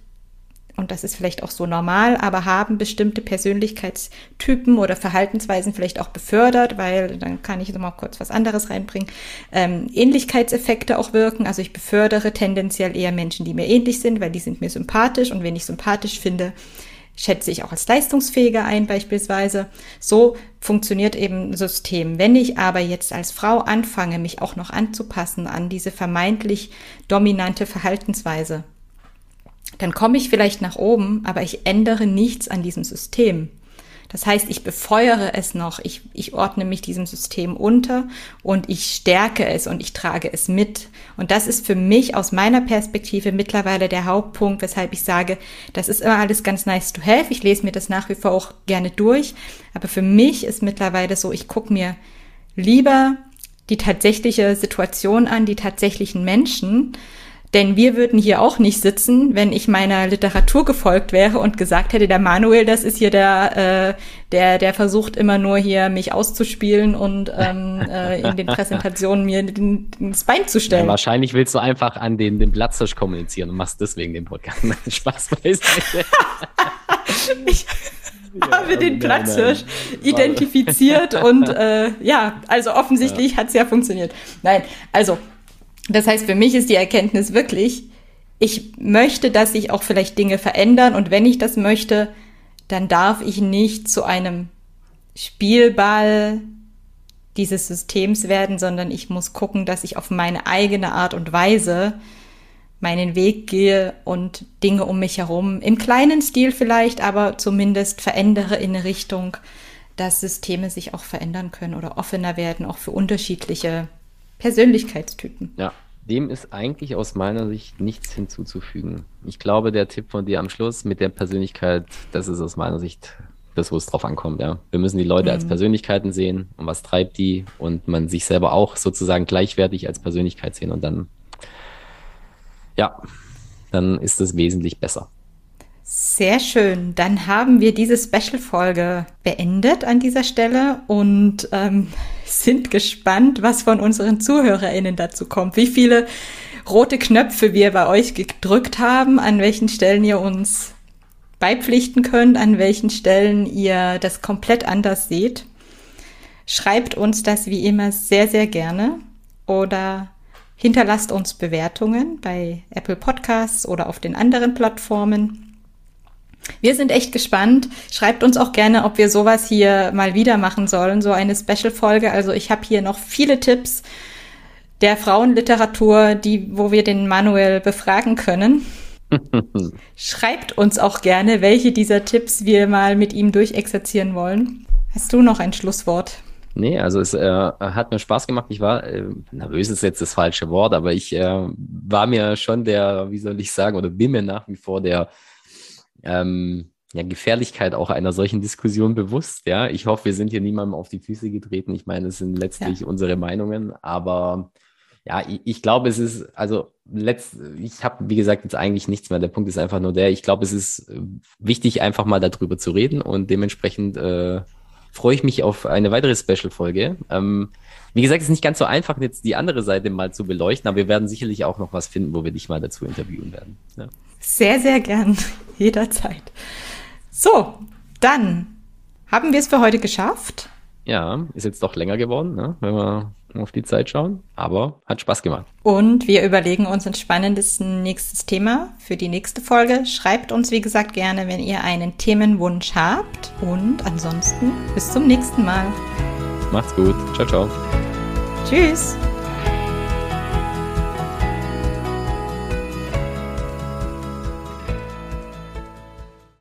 und das ist vielleicht auch so normal, aber haben bestimmte Persönlichkeitstypen oder Verhaltensweisen vielleicht auch befördert, weil dann kann ich nochmal kurz was anderes reinbringen, ähm, Ähnlichkeitseffekte auch wirken. Also ich befördere tendenziell eher Menschen, die mir ähnlich sind, weil die sind mir sympathisch und wenn ich sympathisch finde, schätze ich auch als leistungsfähiger ein beispielsweise. So funktioniert eben ein System. Wenn ich aber jetzt als Frau anfange, mich auch noch anzupassen an diese vermeintlich dominante Verhaltensweise, dann komme ich vielleicht nach oben, aber ich ändere nichts an diesem System. Das heißt, ich befeuere es noch, ich, ich ordne mich diesem System unter und ich stärke es und ich trage es mit. Und das ist für mich aus meiner Perspektive mittlerweile der Hauptpunkt, weshalb ich sage, das ist immer alles ganz nice to have. Ich lese mir das nach wie vor auch gerne durch. Aber für mich ist mittlerweile so, ich gucke mir lieber die tatsächliche Situation an, die tatsächlichen Menschen, denn wir würden hier auch nicht sitzen, wenn ich meiner Literatur gefolgt wäre und gesagt hätte, der Manuel, das ist hier der, äh, der, der versucht immer nur hier mich auszuspielen und ähm, äh, in den Präsentationen mir den, das Bein zu stellen. Ja, wahrscheinlich willst du einfach an den, den Platzhirsch kommunizieren und machst deswegen den Podcast. *laughs* Spaß beiseite. *laughs* ich habe den Platzhirsch identifiziert und äh, ja, also offensichtlich ja. hat es ja funktioniert. Nein, also das heißt, für mich ist die Erkenntnis wirklich, ich möchte, dass sich auch vielleicht Dinge verändern. Und wenn ich das möchte, dann darf ich nicht zu einem Spielball dieses Systems werden, sondern ich muss gucken, dass ich auf meine eigene Art und Weise meinen Weg gehe und Dinge um mich herum im kleinen Stil vielleicht, aber zumindest verändere in eine Richtung, dass Systeme sich auch verändern können oder offener werden, auch für unterschiedliche Persönlichkeitstypen. Ja, dem ist eigentlich aus meiner Sicht nichts hinzuzufügen. Ich glaube, der Tipp von dir am Schluss mit der Persönlichkeit, das ist aus meiner Sicht das, wo es drauf ankommt. Ja. Wir müssen die Leute mhm. als Persönlichkeiten sehen und was treibt die und man sich selber auch sozusagen gleichwertig als Persönlichkeit sehen und dann, ja, dann ist es wesentlich besser. Sehr schön. Dann haben wir diese Special-Folge beendet an dieser Stelle und ähm, *laughs* sind gespannt, was von unseren ZuhörerInnen dazu kommt. Wie viele rote Knöpfe wir bei euch gedrückt haben, an welchen Stellen ihr uns beipflichten könnt, an welchen Stellen ihr das komplett anders seht. Schreibt uns das wie immer sehr, sehr gerne oder hinterlasst uns Bewertungen bei Apple Podcasts oder auf den anderen Plattformen. Wir sind echt gespannt. Schreibt uns auch gerne, ob wir sowas hier mal wieder machen sollen, so eine Special-Folge. Also ich habe hier noch viele Tipps der Frauenliteratur, die, wo wir den Manuel befragen können. *laughs* Schreibt uns auch gerne, welche dieser Tipps wir mal mit ihm durchexerzieren wollen. Hast du noch ein Schlusswort? Nee, also es äh, hat mir Spaß gemacht. Ich war, äh, nervös ist jetzt das falsche Wort, aber ich äh, war mir schon der, wie soll ich sagen, oder bin mir nach wie vor der ähm, ja, Gefährlichkeit auch einer solchen Diskussion bewusst. Ja, ich hoffe, wir sind hier niemandem auf die Füße getreten. Ich meine, es sind letztlich ja. unsere Meinungen, aber ja, ich, ich glaube, es ist, also letzt, ich habe, wie gesagt, jetzt eigentlich nichts mehr. Der Punkt ist einfach nur der, ich glaube, es ist äh, wichtig, einfach mal darüber zu reden und dementsprechend äh, freue ich mich auf eine weitere Special-Folge. Ähm, wie gesagt, es ist nicht ganz so einfach, jetzt die andere Seite mal zu beleuchten, aber wir werden sicherlich auch noch was finden, wo wir dich mal dazu interviewen werden. Ja. Sehr, sehr gern. *laughs* Jederzeit. So, dann haben wir es für heute geschafft. Ja, ist jetzt doch länger geworden, ne? wenn wir auf die Zeit schauen. Aber hat Spaß gemacht. Und wir überlegen uns ein spannendes nächstes Thema für die nächste Folge. Schreibt uns, wie gesagt, gerne, wenn ihr einen Themenwunsch habt. Und ansonsten bis zum nächsten Mal. Macht's gut. Ciao, ciao. Tschüss.